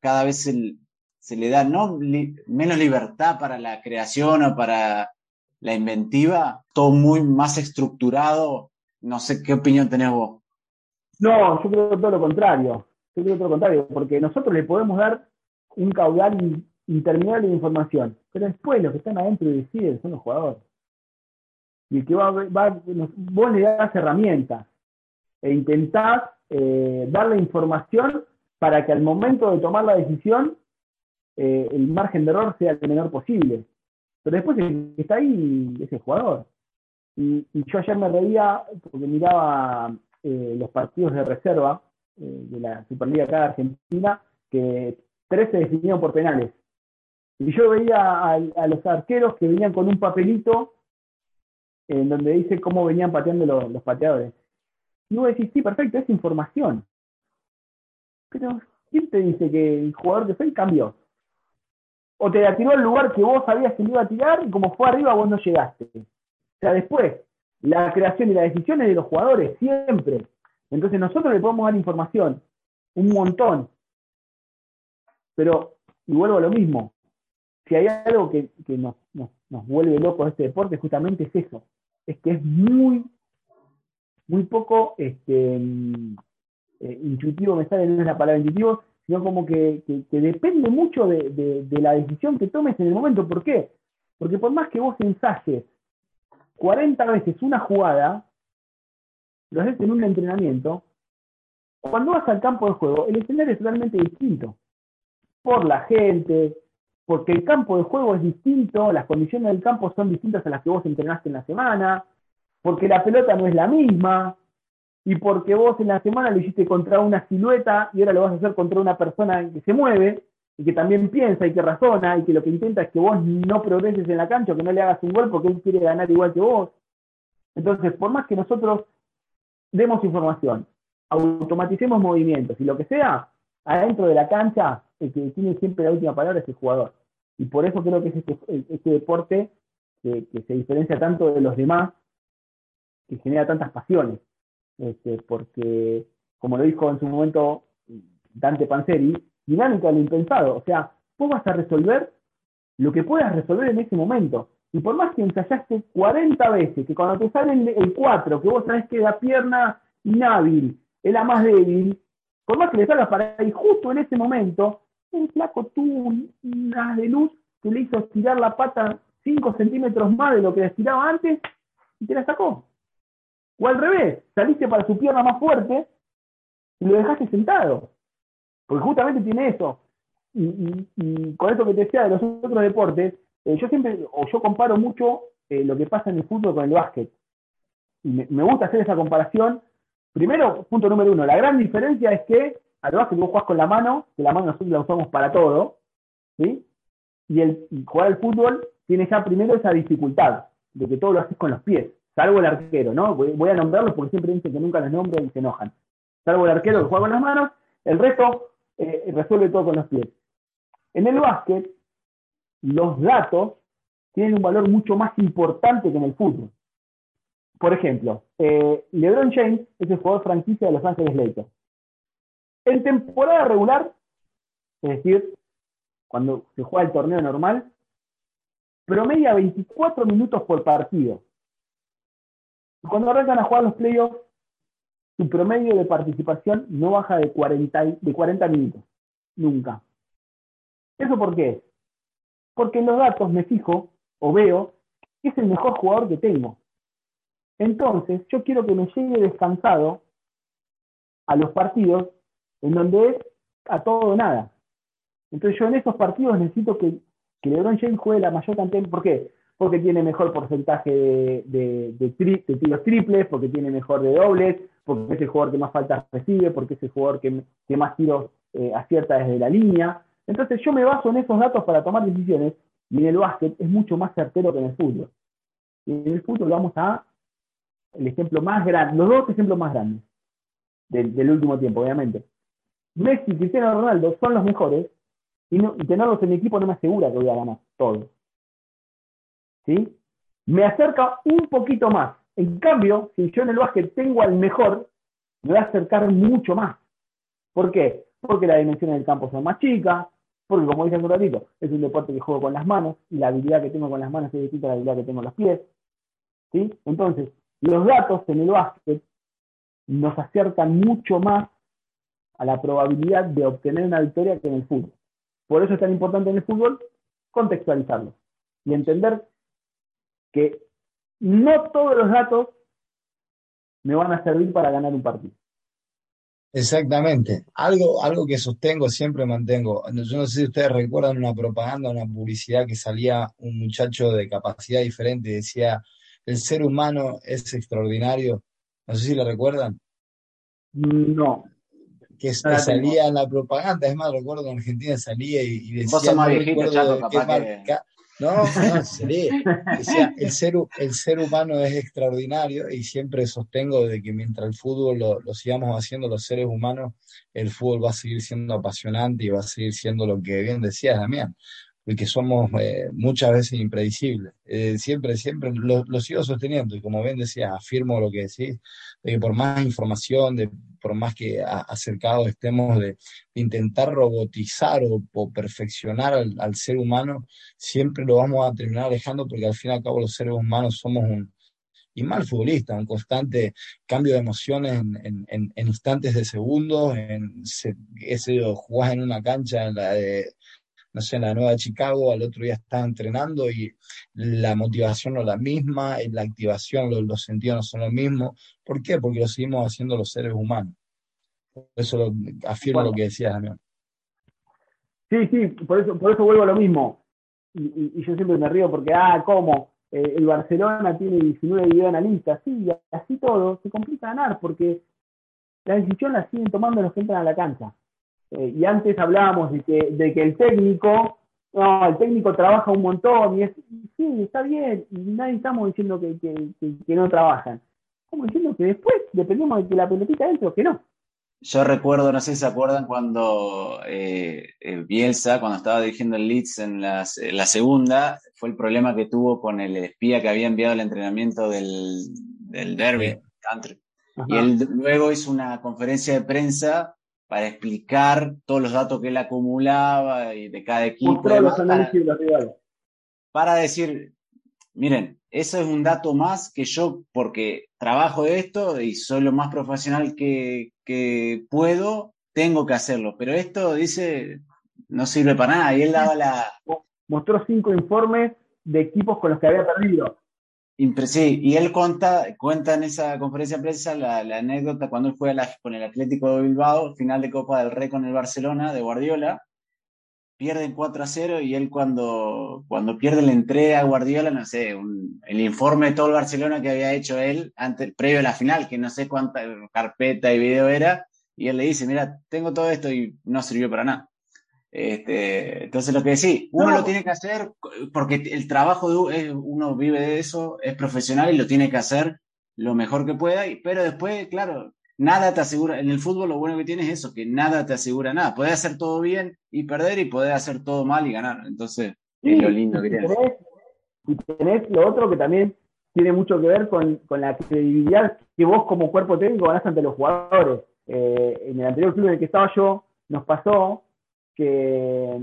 cada vez se, le da menos libertad para la creación o para la inventiva, todo muy más estructurado. No sé qué opinión tenés vos. No, yo creo todo lo contrario. Yo creo todo lo contrario, porque nosotros le podemos dar un caudal interminable de información, pero después los que están adentro y deciden son los jugadores. y que va, va, vos le das herramientas e intentás eh, darle información para que al momento de tomar la decisión eh, el margen de error sea el menor posible. Pero después está ahí ese jugador. Y, yo ayer me reía porque miraba eh, los partidos de reserva de la Superliga acá de Argentina, que tres se definieron por penales. Y yo veía a, los arqueros que venían con un papelito en donde dice cómo venían pateando los, pateadores. Y vos decís, sí, perfecto, es información. Pero, ¿quién te dice que el jugador que fue cambió? O te tiró al lugar que vos sabías que iba a tirar y como fue arriba vos no llegaste. O sea, después, la creación y la decisión es de los jugadores, siempre. Entonces nosotros le podemos dar información, un montón. Pero, y vuelvo a lo mismo, si hay algo que, nos, vuelve locos este deporte, justamente es eso. Es que es muy, muy poco este, mm, eh, intuitivo, me sale, no es la palabra intuitivo, sino como que, depende mucho de, la decisión que tomes en el momento. ¿Por qué? Porque por más que vos ensayes 40 veces una jugada, lo haces en un entrenamiento, cuando vas al campo de juego, el escenario es totalmente distinto. Por la gente, porque el campo de juego es distinto, las condiciones del campo son distintas a las que vos entrenaste en la semana, porque la pelota no es la misma, y porque vos en la semana lo hiciste contra una silueta y ahora lo vas a hacer contra una persona que se mueve, y que también piensa y que razona, y que lo que intenta es que vos no progreses en la cancha, que no le hagas un gol porque él quiere ganar igual que vos. Entonces, por más que nosotros demos información, automaticemos movimientos y lo que sea, adentro de la cancha, el que tiene siempre la última palabra es el jugador. Y por eso creo que es este, este deporte que, se diferencia tanto de los demás, que genera tantas pasiones. Este, porque, como lo dijo en su momento Dante Panzeri, dinámica lo impensado. O sea, vos vas a resolver lo que puedas resolver en ese momento. Y por más que ensayaste 40 veces, que cuando te sale el 4, que vos sabés que la pierna inhábil es la más débil, por más que le salgas para ahí, justo en ese momento, el flaco tuvo una de luz que le hizo estirar la pata 5 centímetros más de lo que le estiraba antes y te la sacó. O al revés, saliste para su pierna más fuerte y lo dejaste sentado. Porque justamente tiene eso. Y, con esto que te decía de los otros deportes, eh, yo siempre, o yo comparo mucho eh, lo que pasa en el fútbol con el básquet. Y me, gusta hacer esa comparación. Primero, punto número uno, la gran diferencia es que al básquet vos jugás con la mano, que la mano nosotros la usamos para todo, ¿sí? Y el jugar al fútbol tiene ya primero esa dificultad de que todo lo haces con los pies, salvo el arquero, ¿no? Voy, a nombrarlos porque siempre dicen que nunca los nombro y se enojan. Salvo el arquero que juega con las manos, el resto eh, resuelve todo con los pies. En el básquet, los datos tienen un valor mucho más importante que en el fútbol. Por ejemplo, eh, LeBron James es el jugador franquicia de Los Ángeles Lakers. En temporada regular, es decir, cuando se juega el torneo normal, promedia 24 minutos por partido. Cuando arrancan a jugar los playoffs, su promedio de participación no baja de 40, de 40 minutos. Nunca. ¿Eso por qué? Porque en los datos me fijo o veo que es el mejor jugador que tengo. Entonces, yo quiero que me llegue descansado a los partidos en donde es a todo o nada. Entonces yo en esos partidos necesito que, que LeBron James juegue la mayor cantidad. ¿Por qué? Porque tiene mejor porcentaje de, de, tiros triples, porque tiene mejor de dobles, porque es el jugador que más faltas recibe, porque es el jugador que, más tiros eh, acierta desde la línea. Entonces yo me baso en esos datos para tomar decisiones y en el básquet es mucho más certero que en el fútbol. Y en el fútbol vamos a el ejemplo más grande, los dos ejemplos más grandes del último tiempo, obviamente. Messi y Cristiano Ronaldo son los mejores y, tenerlos en mi equipo no me asegura que voy a ganar todo. ¿Sí? Me acerca un poquito más. En cambio, si yo en el básquet tengo al mejor, me va a acercar mucho más. ¿Por qué? Porque las dimensiones del campo son más chicas, porque como dije hace un ratito, es un deporte que juego con las manos y la habilidad que tengo con las manos es distinta a la habilidad que tengo en los pies. ¿Sí? Entonces, los datos en el básquet nos acercan mucho más a la probabilidad de obtener una victoria que en el fútbol. Por eso es tan importante en el fútbol contextualizarlo y entender que no todos los datos me van a servir para ganar un partido. Exactamente. Algo, algo que sostengo, siempre mantengo. Yo no sé si ustedes recuerdan una propaganda, una publicidad que salía un muchacho de capacidad diferente y decía, el ser humano es extraordinario. No sé si lo recuerdan. No. Que salía en la propaganda, es más, recuerdo en Argentina salía y, decía, Vos sos más viejito, capaz que... No, no. Decía, el ser, el ser humano es extraordinario y siempre sostengo de que mientras el fútbol lo, lo, sigamos haciendo los seres humanos, el fútbol va a seguir siendo apasionante y va a seguir siendo lo que bien decías, Damián, porque somos eh, muchas veces impredecibles. Eh, siempre, siempre lo, lo, sigo sosteniendo y como bien decías, afirmo lo que decís, de que por más información, de, por más que acercados estemos de, intentar robotizar o, perfeccionar al, ser humano, siempre lo vamos a terminar alejando porque al fin y al cabo los seres humanos somos un, y mal futbolista, un constante cambio de emociones en instantes de segundos, en se, ese, jugás en una cancha en la de no sé, en la Nueva Chicago, al otro día estaba entrenando y la motivación no es la misma, la activación, los, los sentidos no son los mismos. ¿Por qué? Porque lo seguimos haciendo los seres humanos. Por eso lo, afirmo bueno. lo que decías, Damián. Sí, sí, por eso, por eso vuelvo a lo mismo. Y, y, y yo siempre me río porque, ah, ¿cómo? Eh, el Barcelona tiene 19 videoanalistas, sí, y así todo, se complica ganar porque la decisión la siguen tomando los que entran a la cancha. Eh, y antes hablábamos de que, de que el técnico, no, el técnico trabaja un montón y es, sí, está bien, y nadie estamos diciendo que, que, que, que no trabajan. Estamos diciendo que después dependemos de que la pelotita entre o que no. Yo recuerdo, no sé si se acuerdan, cuando eh, eh, Bielsa, cuando estaba dirigiendo el Leeds en la, en la, segunda, fue el problema que tuvo con el espía que había enviado el entrenamiento del, del derby country. Y él luego hizo una conferencia de prensa para explicar todos los datos que él acumulaba y de cada equipo. Demás, para, para decir, miren, eso es un dato más que yo, porque trabajo de esto y soy lo más profesional que, que puedo, tengo que hacerlo. Pero esto, dice, no sirve para nada. Y él daba la... Mostró cinco informes de equipos con los que había perdido. Sí, y él cuenta, cuenta en esa conferencia de prensa la, anécdota cuando él fue con el Atlético de Bilbao, final de Copa del Rey con el Barcelona de Guardiola, pierden 4 a 0 y él cuando, cuando pierde la entrega a Guardiola, no sé, un, el informe de todo el Barcelona que había hecho él antes, previo a la final, que no sé cuánta carpeta y video era, y él le dice, mira, tengo todo esto y no sirvió para nada. Este, entonces lo que decís, uno no. lo tiene que hacer porque el trabajo de uno vive de eso, es profesional y lo tiene que hacer lo mejor que pueda, pero después, claro, nada te asegura, en el fútbol lo bueno que tiene es eso, que nada te asegura nada, puedes hacer todo bien y perder y podés hacer todo mal y ganar, entonces sí, es lo lindo que tienes. Y tenés lo otro que también tiene mucho que ver con, con la credibilidad que vos como cuerpo técnico ganás ante los jugadores. Eh, en el anterior club en el que estaba yo, nos pasó que,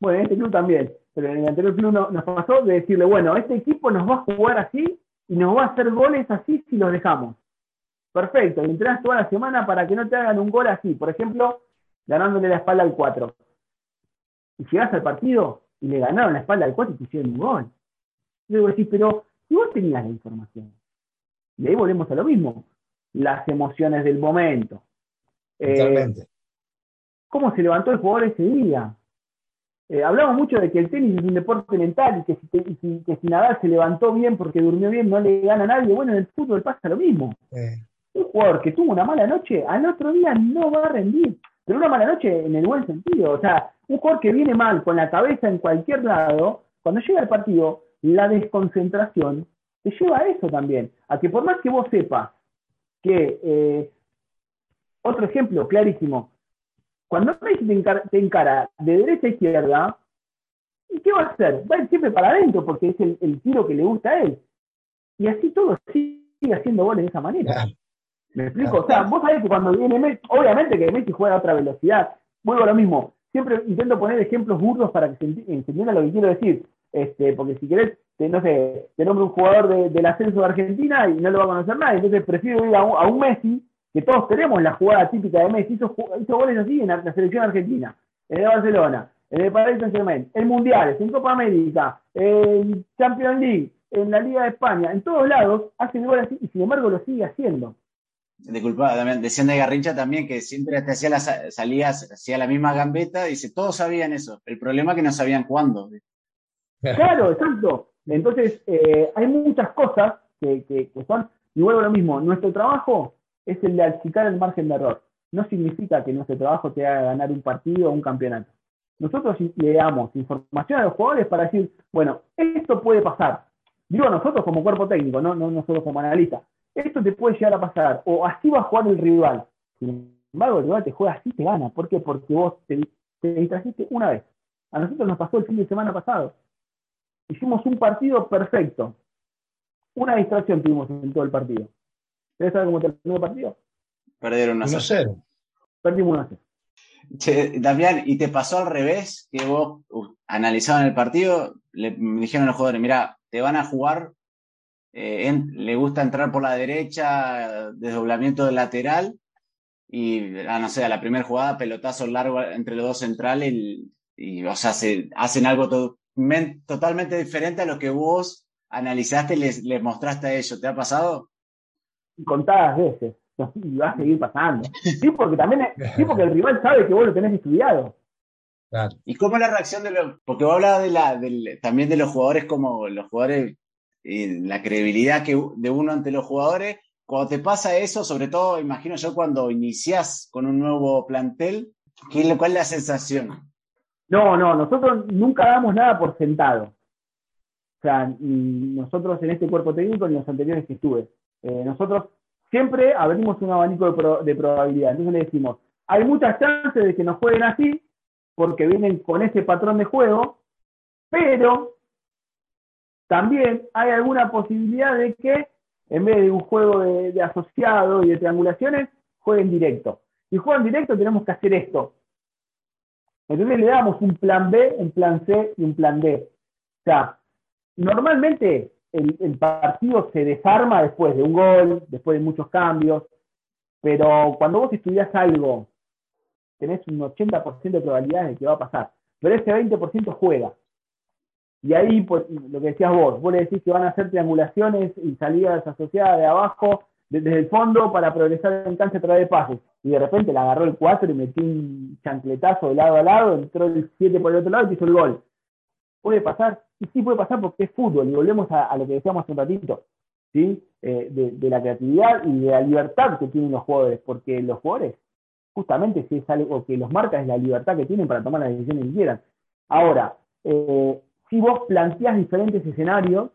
bueno, en este club también, pero en el anterior club no, nos pasó de decirle, bueno, este equipo nos va a jugar así y nos va a hacer goles así si los dejamos. Perfecto, y toda la semana para que no te hagan un gol así, por ejemplo, ganándole la espalda al 4. Y llegas al partido y le ganaron la espalda al 4 y te hicieron un gol. Y luego decís, pero si vos tenías la información. Y ahí volvemos a lo mismo, las emociones del momento. Eh, cómo se levantó el jugador ese día. Eh, hablamos mucho de que el tenis es un deporte mental y que si, te, si, que si Nadal se levantó bien porque durmió bien no le gana a nadie. Bueno, en el fútbol pasa lo mismo. Un jugador que tuvo una mala noche, al otro día no va a rendir. Pero una mala noche en el buen sentido. O sea, un jugador que viene mal con la cabeza en cualquier lado, cuando llega al partido, la desconcentración te lleva a eso también. A que por más que vos sepas que, eh, otro ejemplo clarísimo, cuando Messi te encara, te encara, de derecha a izquierda, ¿qué va a hacer? Va a ir siempre para adentro porque es el, el, tiro que le gusta a él. Y así todo sigue haciendo goles de esa manera. ¿Me explico? O sea, vos sabés que cuando viene Messi, obviamente que Messi juega a otra velocidad. Vuelvo a lo mismo. Siempre intento poner ejemplos burdos para que se, entienda lo que quiero decir. Este, porque si querés, te, no sé, te nombro un jugador de, del ascenso de Argentina y no lo va a conocer nadie. Entonces prefiero ir a un, a un Messi que todos tenemos la jugada típica de Messi, hizo, hizo goles así en la selección argentina, en el Barcelona, en el Paris Saint Germain, en Mundiales, en Copa América, en Champions League, en la Liga de España, en todos lados, hace el gol así y sin embargo lo sigue haciendo. Disculpa, también decían de Garrincha también que siempre te hacía las salidas, hacía la misma gambeta, dice, todos sabían eso. El problema es que no sabían cuándo. Claro, exacto. Entonces, eh, hay muchas cosas que, que, son, y vuelvo a lo mismo, nuestro trabajo es el de achicar el margen de error. No significa que nuestro trabajo te haga ganar un partido o un campeonato. Nosotros le damos información a los jugadores para decir, bueno, esto puede pasar. Digo nosotros como cuerpo técnico, no, no nosotros como analista. Esto te puede llegar a pasar, o así va a jugar el rival. Sin embargo, el rival te juega así, te gana. ¿Por qué? Porque vos te, te distrajiste una vez. A nosotros nos pasó el fin de semana pasado. Hicimos un partido perfecto. Una distracción tuvimos en todo el partido. ¿Querés saber cómo terminó el partido? Perdieron 1-0. Perdimos 1-0. Che, Damián, ¿y te pasó al revés? Que vos uh, analizaban el partido, le me dijeron a los jugadores, mira, te van a jugar, eh, en- le gusta entrar por la derecha, desdoblamiento del lateral, y, ah, no sé, a la primera jugada, pelotazo largo entre los dos centrales, y, y, o sea, se, hacen algo to- men- totalmente diferente a lo que vos analizaste y les, les mostraste a ellos. ¿Te ha pasado? Contadas veces. Y va a seguir pasando. Sí, porque también es- sí, porque el rival sabe que vos lo tenés estudiado. Claro. ¿Y cómo es la reacción de los.? Porque vos hablabas de la, del- también de los jugadores, como los jugadores, y la credibilidad que, de uno ante los jugadores. Cuando te pasa eso, sobre todo, imagino yo, cuando iniciás con un nuevo plantel, ¿qué, ¿cuál es la sensación? No, no, nosotros nunca damos nada por sentado. O sea, nosotros en este cuerpo técnico, en los anteriores que estuve, eh, nosotros siempre abrimos un abanico de, pro- de probabilidad. Entonces le decimos, hay muchas chances de que nos jueguen así, porque vienen con ese patrón de juego, pero también hay alguna posibilidad de que en vez de un juego de, de asociado y de triangulaciones, jueguen directo. Si juegan directo tenemos que hacer esto. Entonces le damos un plan B, un plan C y un plan D. O sea, normalmente el, el partido se desarma después de un gol, después de muchos cambios, pero cuando vos estudias algo, tenés un 80% de probabilidades de que va a pasar, pero ese 20% juega. Y ahí, pues, lo que decías vos, vos le decís que van a hacer triangulaciones y salidas asociadas de abajo, de- desde el fondo, para progresar en cancha a través de pases. Y de repente le agarró el 4 y metió un chancletazo de lado a lado, entró el 7 por el otro lado y hizo el gol. Puede pasar, y sí puede pasar porque es fútbol, y volvemos a, lo que decíamos hace un ratito, ¿sí? Eh, de, la creatividad y de la libertad que tienen los jugadores, porque los jugadores, justamente si es algo que los marca, es la libertad que tienen para tomar las decisiones que quieran. Ahora, eh, si vos planteás diferentes escenarios,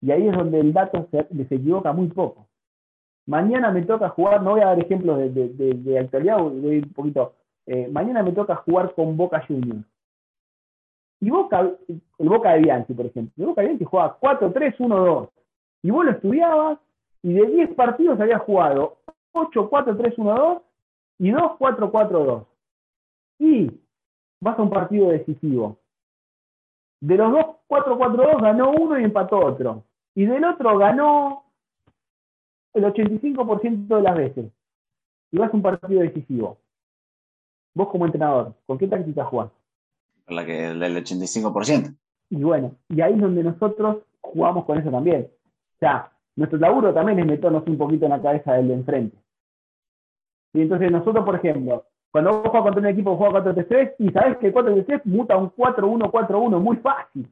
y ahí es donde el dato se, equivoca muy poco. Mañana me toca jugar, no voy a dar ejemplos de, de, de- de actualidad, voy un poquito. eh, mañana me toca jugar con Boca Juniors. Y Boca, el Boca de Bianchi, por ejemplo. El Boca de Bianchi juega 4-3-1-2. Y vos lo estudiabas, y de 10 partidos había jugado 8-4-3-1-2 y 2-4-4-2. Y vas a un partido decisivo. De los dos 4-4-2 ganó uno y empató otro. Y del otro ganó el 85% de las veces. Y vas a un partido decisivo. Vos como entrenador, ¿con qué táctica jugás? La que, el 85%. Y bueno, y ahí es donde nosotros jugamos con eso también. O sea, nuestro laburo también es meternos un poquito en la cabeza del de enfrente. Y entonces nosotros, por ejemplo, cuando vos juegas contra un equipo que juega 4-3-3 y sabés que el 4-3-3 muta a un 4-1-4-1 muy fácil.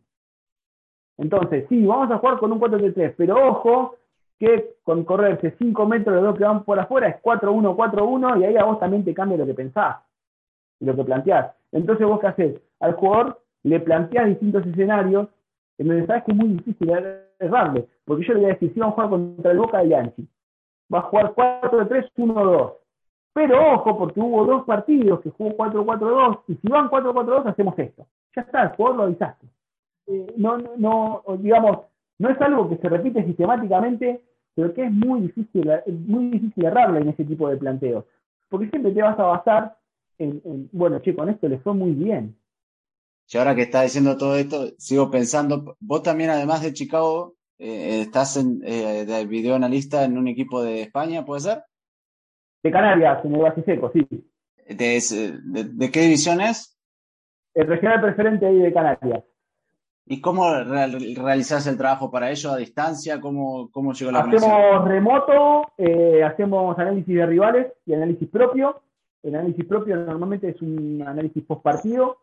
Entonces, sí, vamos a jugar con un 4-3-3, pero ojo que con correrse 5 metros los dos que van por afuera es 4-1-4-1 y ahí a vos también te cambia lo que pensás lo que planteás. Entonces vos qué haces? Al jugador le planteás distintos escenarios en donde sabes que es muy difícil errarle. Porque yo le voy a decir, si vamos a jugar contra el Boca de Yanchi, va a jugar 4-3-1-2. Pero ojo, porque hubo dos partidos que jugó 4-4-2, y si van 4-4-2 hacemos esto. Ya está, el jugador lo avisaste. Eh, no, no, no, digamos, no es algo que se repite sistemáticamente, pero que es muy difícil, muy difícil errarle en ese tipo de planteos. Porque siempre te vas a basar en, en bueno, che, con esto le fue muy bien. Y ahora que está diciendo todo esto, sigo pensando, vos también además de Chicago, eh, estás en, eh, de videoanalista en un equipo de España, ¿puede ser? De Canarias, en el Seco, sí. ¿De, de, de qué división es? El regional preferente ahí de Canarias. ¿Y cómo realizás el trabajo para ello a distancia? ¿Cómo, cómo llegó la Hacemos remoto, eh, hacemos análisis de rivales y análisis propio. El análisis propio normalmente es un análisis post partido,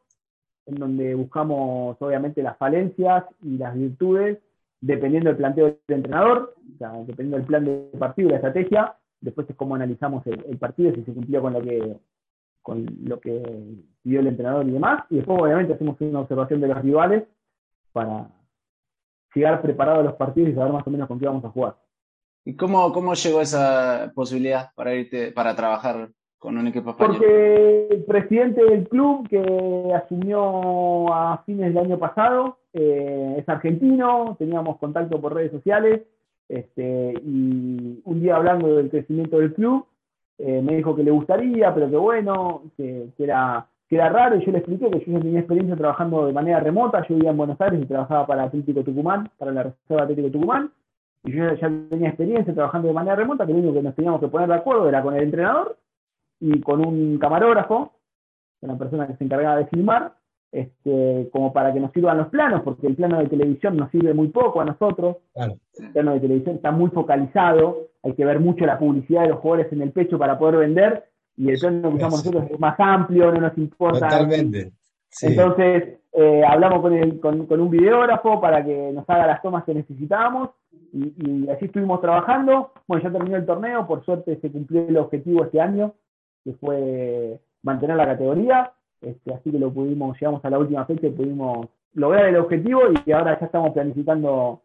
en donde buscamos obviamente las falencias y las virtudes, dependiendo del planteo del entrenador, o sea, dependiendo del plan de partido y la estrategia. Después es cómo analizamos el, el partido, si se cumplió con lo que con lo que pidió el entrenador y demás. Y después obviamente hacemos una observación de los rivales para llegar preparado a los partidos y saber más o menos con qué vamos a jugar. ¿Y cómo, cómo llegó esa posibilidad para irte, para trabajar con un equipo español? Porque el presidente del club que asumió a fines del año pasado eh, es argentino, teníamos contacto por redes sociales este, y un día hablando del crecimiento del club eh, me dijo que le gustaría, pero que bueno, que, que era queda raro y yo le expliqué que yo ya tenía experiencia trabajando de manera remota, yo vivía en Buenos Aires y trabajaba para Atlético Tucumán, para la Reserva Atlético Tucumán, y yo ya tenía experiencia trabajando de manera remota, que lo único que nos teníamos que poner de acuerdo era con el entrenador y con un camarógrafo, una persona que se encargaba de filmar, este, como para que nos sirvan los planos, porque el plano de televisión nos sirve muy poco a nosotros, el plano de televisión está muy focalizado, hay que ver mucho la publicidad de los jugadores en el pecho para poder vender, y el plano que usamos nosotros es más amplio, no nos importa. Totalmente. Entonces, eh, hablamos con, con, un videógrafo para que nos haga las tomas que necesitábamos y, así estuvimos trabajando. Bueno, ya terminó el torneo, por suerte se cumplió el objetivo este año, que fue mantener la categoría. Este, así que lo pudimos, llegamos a la última fecha y pudimos lograr el objetivo y ahora ya estamos planificando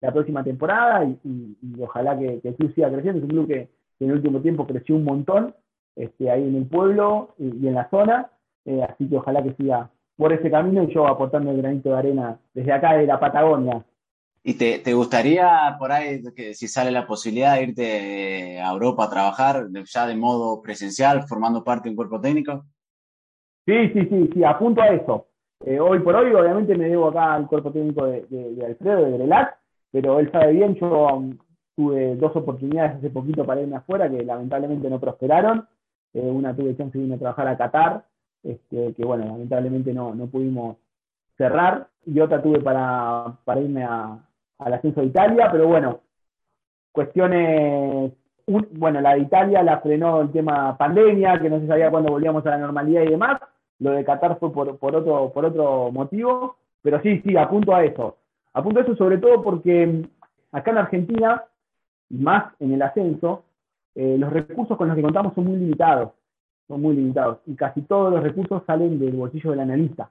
la próxima temporada y, ojalá que, el club siga creciendo. Es un club que en el último tiempo creció un montón este, ahí en el pueblo y, en la zona, eh, así que ojalá que siga por ese camino y yo aportando el granito de arena desde acá de la Patagonia. ¿Y te, te gustaría por ahí, que si sale la posibilidad de irte a Europa a trabajar ya de modo presencial, formando parte de un cuerpo técnico? Sí, sí, sí, sí, apunto a eso. Eh, hoy por hoy, obviamente, me debo acá al cuerpo técnico de, de, Alfredo, de Grelac, pero él sabe bien, yo um, tuve dos oportunidades hace poquito para irme afuera que lamentablemente no prosperaron eh, una tuve chance de irme a trabajar a Qatar, este, que bueno, lamentablemente no, no pudimos cerrar, y otra tuve para, para irme a, al ascenso de Italia, pero bueno, cuestiones, bueno, la de Italia la frenó el tema pandemia, que no se sabía cuándo volvíamos a la normalidad y demás, lo de Qatar fue por, por, otro, por otro motivo, pero sí, sí, apunto a eso. Apunto a eso sobre todo porque acá en Argentina, y más en el ascenso, eh, los recursos con los que contamos son muy limitados, son muy limitados, y casi todos los recursos salen del bolsillo del analista.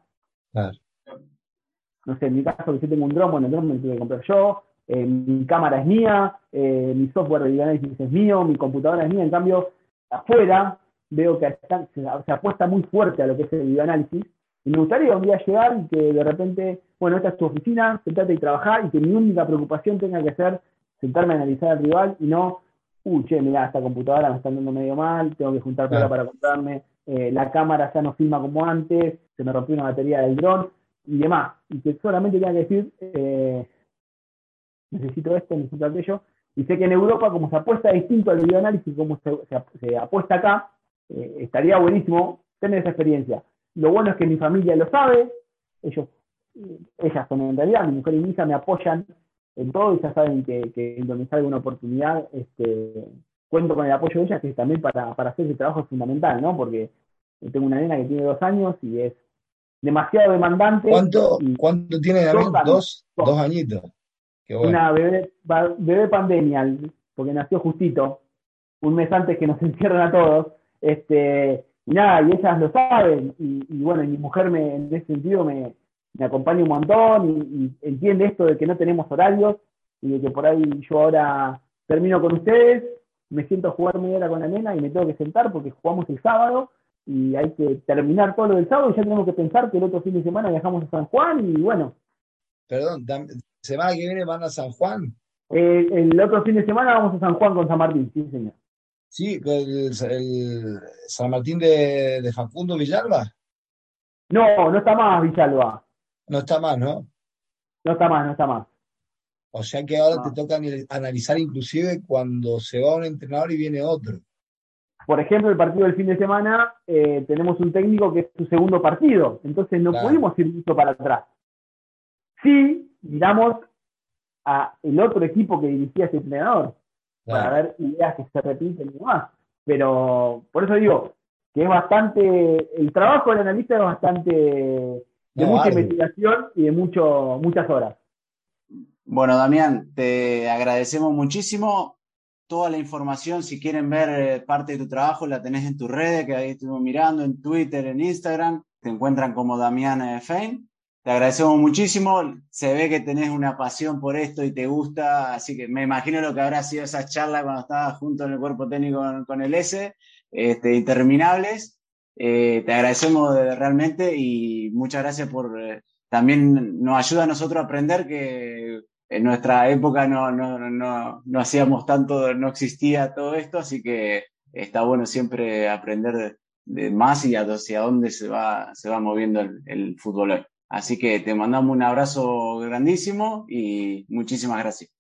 No sé, en mi caso, que yo tengo un dron, bueno, el dron me lo tuve que comprar yo, eh, mi cámara es mía, eh, mi software de videoanálisis es mío, mi computadora es mía, en cambio, afuera veo que se, apuesta muy fuerte a lo que es el videoanálisis, y me gustaría un día llegar y que de repente, bueno, esta es tu oficina, sentate y trabajar, y que mi única preocupación tenga que ser sentarme a analizar al rival y no uy, che, mirá, esta computadora me está andando medio mal, tengo que juntar plata para comprarme, eh, la cámara ya no filma como antes, se me rompió una batería del dron y demás. Y que solamente tenga que decir, eh, necesito esto, necesito aquello. Y sé que en Europa, como se apuesta distinto al videoanálisis, como se, se, apuesta acá, eh, estaría buenísimo tener esa experiencia. Lo bueno es que mi familia lo sabe, ellos, ellas son en realidad, mi mujer y mi hija me apoyan en todo y ya saben que, que donde salga una oportunidad, este, cuento con el apoyo de ellas, que también para, para hacer ese trabajo es fundamental, ¿no? Porque tengo una nena que tiene dos años y es demasiado demandante. ¿Cuánto, ¿cuánto tiene David? Dos, dos, añitos. Una bebé, bebé pandemia, porque nació justito, un mes antes que nos encierran a todos. Este, y nada, y ellas lo saben, y, y bueno, y mi mujer me, en ese sentido me, me acompaña un montón y, entiende esto de que no tenemos horarios y de que por ahí yo ahora termino con ustedes, me siento a jugar media hora con la nena y me tengo que sentar porque jugamos el sábado y hay que terminar todo lo del sábado y ya tenemos que pensar que el otro fin de semana viajamos a San Juan y bueno. Perdón, ¿semana que viene van a San Juan? Eh, el otro fin de semana vamos a San Juan con San Martín, sí señor. Sí, el, el San Martín de, de Facundo Villalba. No, no está más Villalba. No está más, ¿no? No está más, no está más. O sea que ahora te toca analizar inclusive cuando se va un entrenador y viene otro. Por ejemplo, el partido del fin de semana, eh, tenemos un técnico que es su segundo partido, entonces no pudimos ir mucho para atrás. Sí, miramos a el otro equipo que dirigía ese entrenador para ver ideas que se repiten y demás. Pero por eso digo que es bastante, el trabajo del analista es bastante de mucha investigación y de mucho, muchas horas. Bueno, Damián, te agradecemos muchísimo toda la información. Si quieren ver eh, parte de tu trabajo, la tenés en tus redes, que ahí estuvimos mirando, en Twitter, en Instagram. Te encuentran como Damián eh, Fein. Te agradecemos muchísimo. Se ve que tenés una pasión por esto y te gusta, así que me imagino lo que habrá sido esa charla cuando estabas junto en el cuerpo técnico con, el S, este, interminables. Eh, te agradecemos realmente y muchas gracias por también nos ayuda a nosotros a aprender que en nuestra época no, no, no, no hacíamos tanto, no existía todo esto, así que está bueno siempre aprender de, más y hacia dónde se va, se va moviendo el, el fútbol hoy. Así que te mandamos un abrazo grandísimo y muchísimas gracias.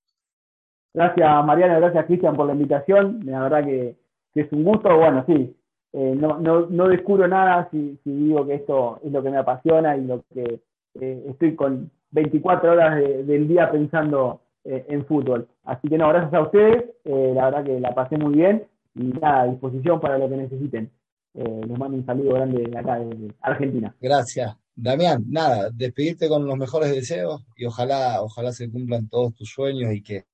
Gracias Mariana, gracias Cristian por la invitación. La verdad que, es un gusto. Bueno, sí, eh, no, no, no, descubro nada si, si, digo que esto es lo que me apasiona y lo que eh, estoy con 24 horas del día pensando eh, en fútbol. Así que no, gracias a ustedes. la verdad que la pasé muy bien y nada, a disposición para lo que necesiten. les mando un saludo grande de acá de Argentina. Gracias. Damián, nada, despedirte con los mejores deseos y ojalá, ojalá se cumplan todos tus sueños y que,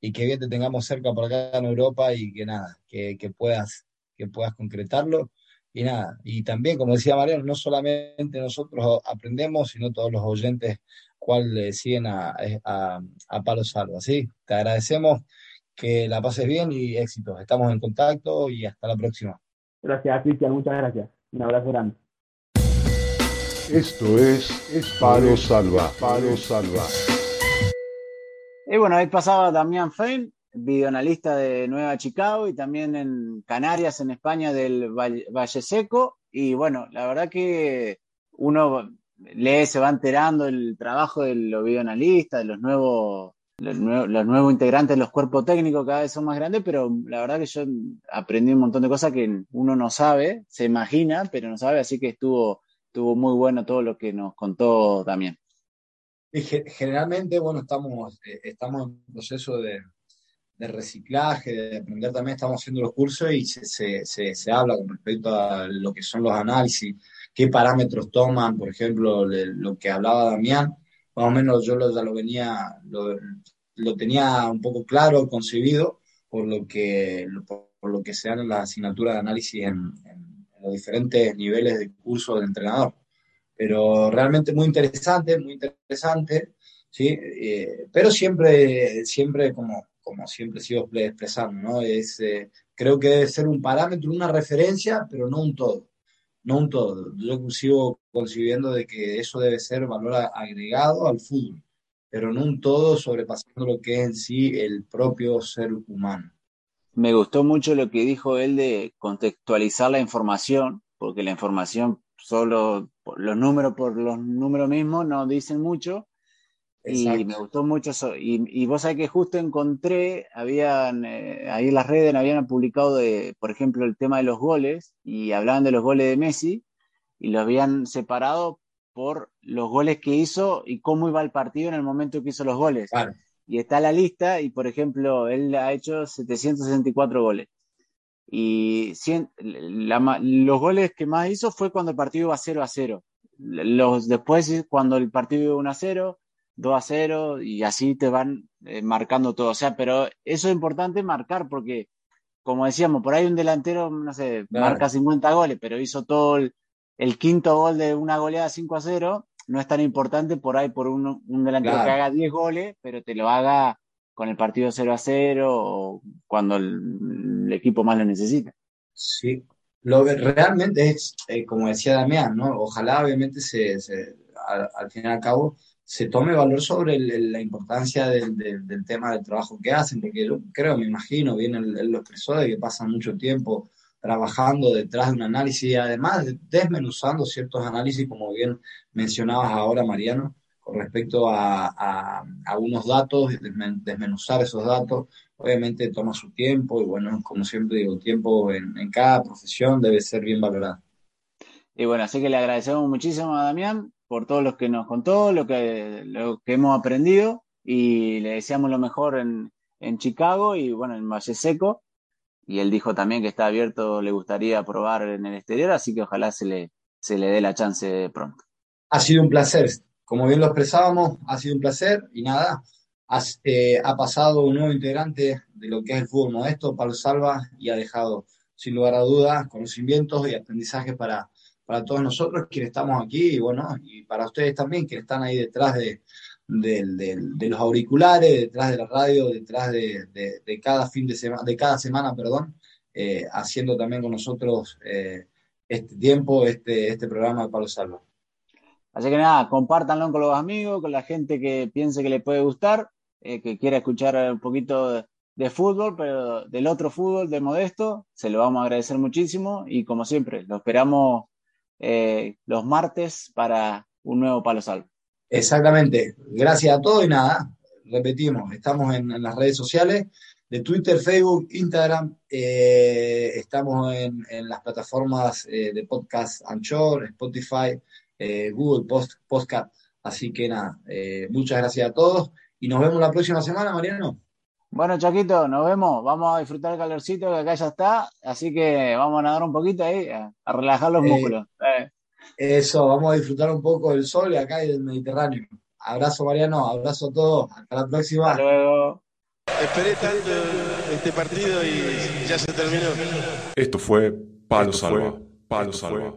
y que bien te tengamos cerca por acá en Europa y que nada, que, puedas, que puedas concretarlo. Y nada, y también, como decía Mariano, no solamente nosotros aprendemos, sino todos los oyentes cual le siguen a, a, a Palo Salvo. Así, te agradecemos que la pases bien y éxitos. Estamos en contacto y hasta la próxima. Gracias, Cristian, muchas gracias. Un abrazo grande. Esto es, Palo Salva. Palo Salva. Y bueno, ahí pasaba Damián Fein, videoanalista de Nueva Chicago y también en Canarias, en España, del Valle Seco. Y bueno, la verdad que uno lee, se va enterando el trabajo de los videoanalistas, de los nuevos, los los nuevos integrantes de los cuerpos técnicos cada vez son más grandes, pero la verdad que yo aprendí un montón de cosas que uno no sabe, se imagina, pero no sabe, así que estuvo estuvo muy bueno todo lo que nos contó también. generalmente, bueno, estamos, eh, estamos en proceso de, reciclaje, de aprender también, estamos haciendo los cursos y se, se, se, habla con respecto a lo que son los análisis, qué parámetros toman, por ejemplo, lo que hablaba Damián, más o menos yo lo, ya lo venía, lo, lo, tenía un poco claro, concebido, por lo que, por, lo que se dan en la asignatura de análisis en los diferentes niveles de curso de entrenador. Pero realmente muy interesante, muy interesante, ¿sí? Eh, pero siempre, siempre como, como siempre sigo expresando, ¿no? Es, eh, creo que debe ser un parámetro, una referencia, pero no un todo. No un todo. Yo sigo concibiendo de que eso debe ser valor agregado al fútbol, pero no un todo sobrepasando lo que es en sí el propio ser humano. Me gustó mucho lo que dijo él de contextualizar la información, porque la información solo los números por los números mismos no dicen mucho. Y me gustó mucho eso. Y, vos sabés que justo encontré, habían, eh, ahí en las redes habían publicado, de, por ejemplo, el tema de los goles, y hablaban de los goles de Messi, y los habían separado por los goles que hizo y cómo iba el partido en el momento que hizo los goles y está la lista y, por ejemplo, él ha hecho 764 goles. Y los goles que más hizo fue cuando el partido iba 0 a 0. Los, después, cuando el partido iba 1 a 0, 2 a 0, y así te van eh, marcando todo. O sea, pero eso es importante marcar porque, como decíamos, por ahí un delantero, no sé, marca 50 goles, pero hizo todo el, el, quinto gol de una goleada 5 a 0 no es tan importante por ahí por un, un delantero que haga 10 goles, pero te lo haga con el partido 0 a 0 o cuando el, equipo más lo necesita. Sí, lo realmente es, eh, como decía Damián, ¿no? Ojalá obviamente se, al, fin y al cabo se tome valor sobre la importancia del, tema del trabajo que hacen, porque yo creo, me imagino, bien él, lo expresó, de que pasan mucho tiempo trabajando detrás de un análisis y además desmenuzando ciertos análisis, como bien mencionabas ahora, Mariano, con respecto a, a, unos datos, desmenuzar esos datos, obviamente toma su tiempo y bueno, como siempre digo, tiempo en, en cada profesión debe ser bien valorado. Y bueno, así que le agradecemos muchísimo a Damián por todo lo que nos contó, lo que, lo que hemos aprendido y le deseamos lo mejor en, en Chicago y bueno, en Valle Seco. Y él dijo también que está abierto, le gustaría probar en el exterior, así que ojalá se le, se le dé la chance pronto. Ha sido un placer, como bien lo expresábamos, ha sido un placer y nada, eh, ha pasado un nuevo integrante de lo que es el fútbol modesto, Pablo Salva, y ha dejado, sin lugar a dudas, conocimientos y aprendizajes para, para todos nosotros quienes estamos aquí y bueno, y para ustedes también, que están ahí detrás de, los auriculares, detrás de la radio, detrás de, cada fin de semana, de cada semana, perdón, eh, haciendo también con nosotros eh, este tiempo, este, este programa de Pablo Salva. Así que nada, compártanlo con los amigos, con la gente que piense que le puede gustar, eh, que quiera escuchar un poquito de, fútbol, pero del otro fútbol, de Modesto, se lo vamos a agradecer muchísimo y como siempre, lo esperamos los martes para un nuevo Palo Salvo. Exactamente. Gracias a todos y nada, repetimos, estamos en, las redes sociales de Twitter, Facebook, Instagram, eh, estamos en, las plataformas eh, de podcast Anchor, Spotify, eh, Google Post, Podcast. Así que nada, muchas gracias a todos y nos vemos la próxima semana, Mariano. Bueno, Chaquito, nos vemos. Vamos a disfrutar el calorcito que acá ya está. Así que vamos a nadar un poquito ahí, a, relajar los músculos. Eso, vamos a disfrutar un poco del sol y acá y del Mediterráneo. Abrazo, Mariano, abrazo a todos. Hasta la próxima. Hasta luego. Esperé tanto este partido y ya se terminó. Esto fue Palo Salva. Palo Salva.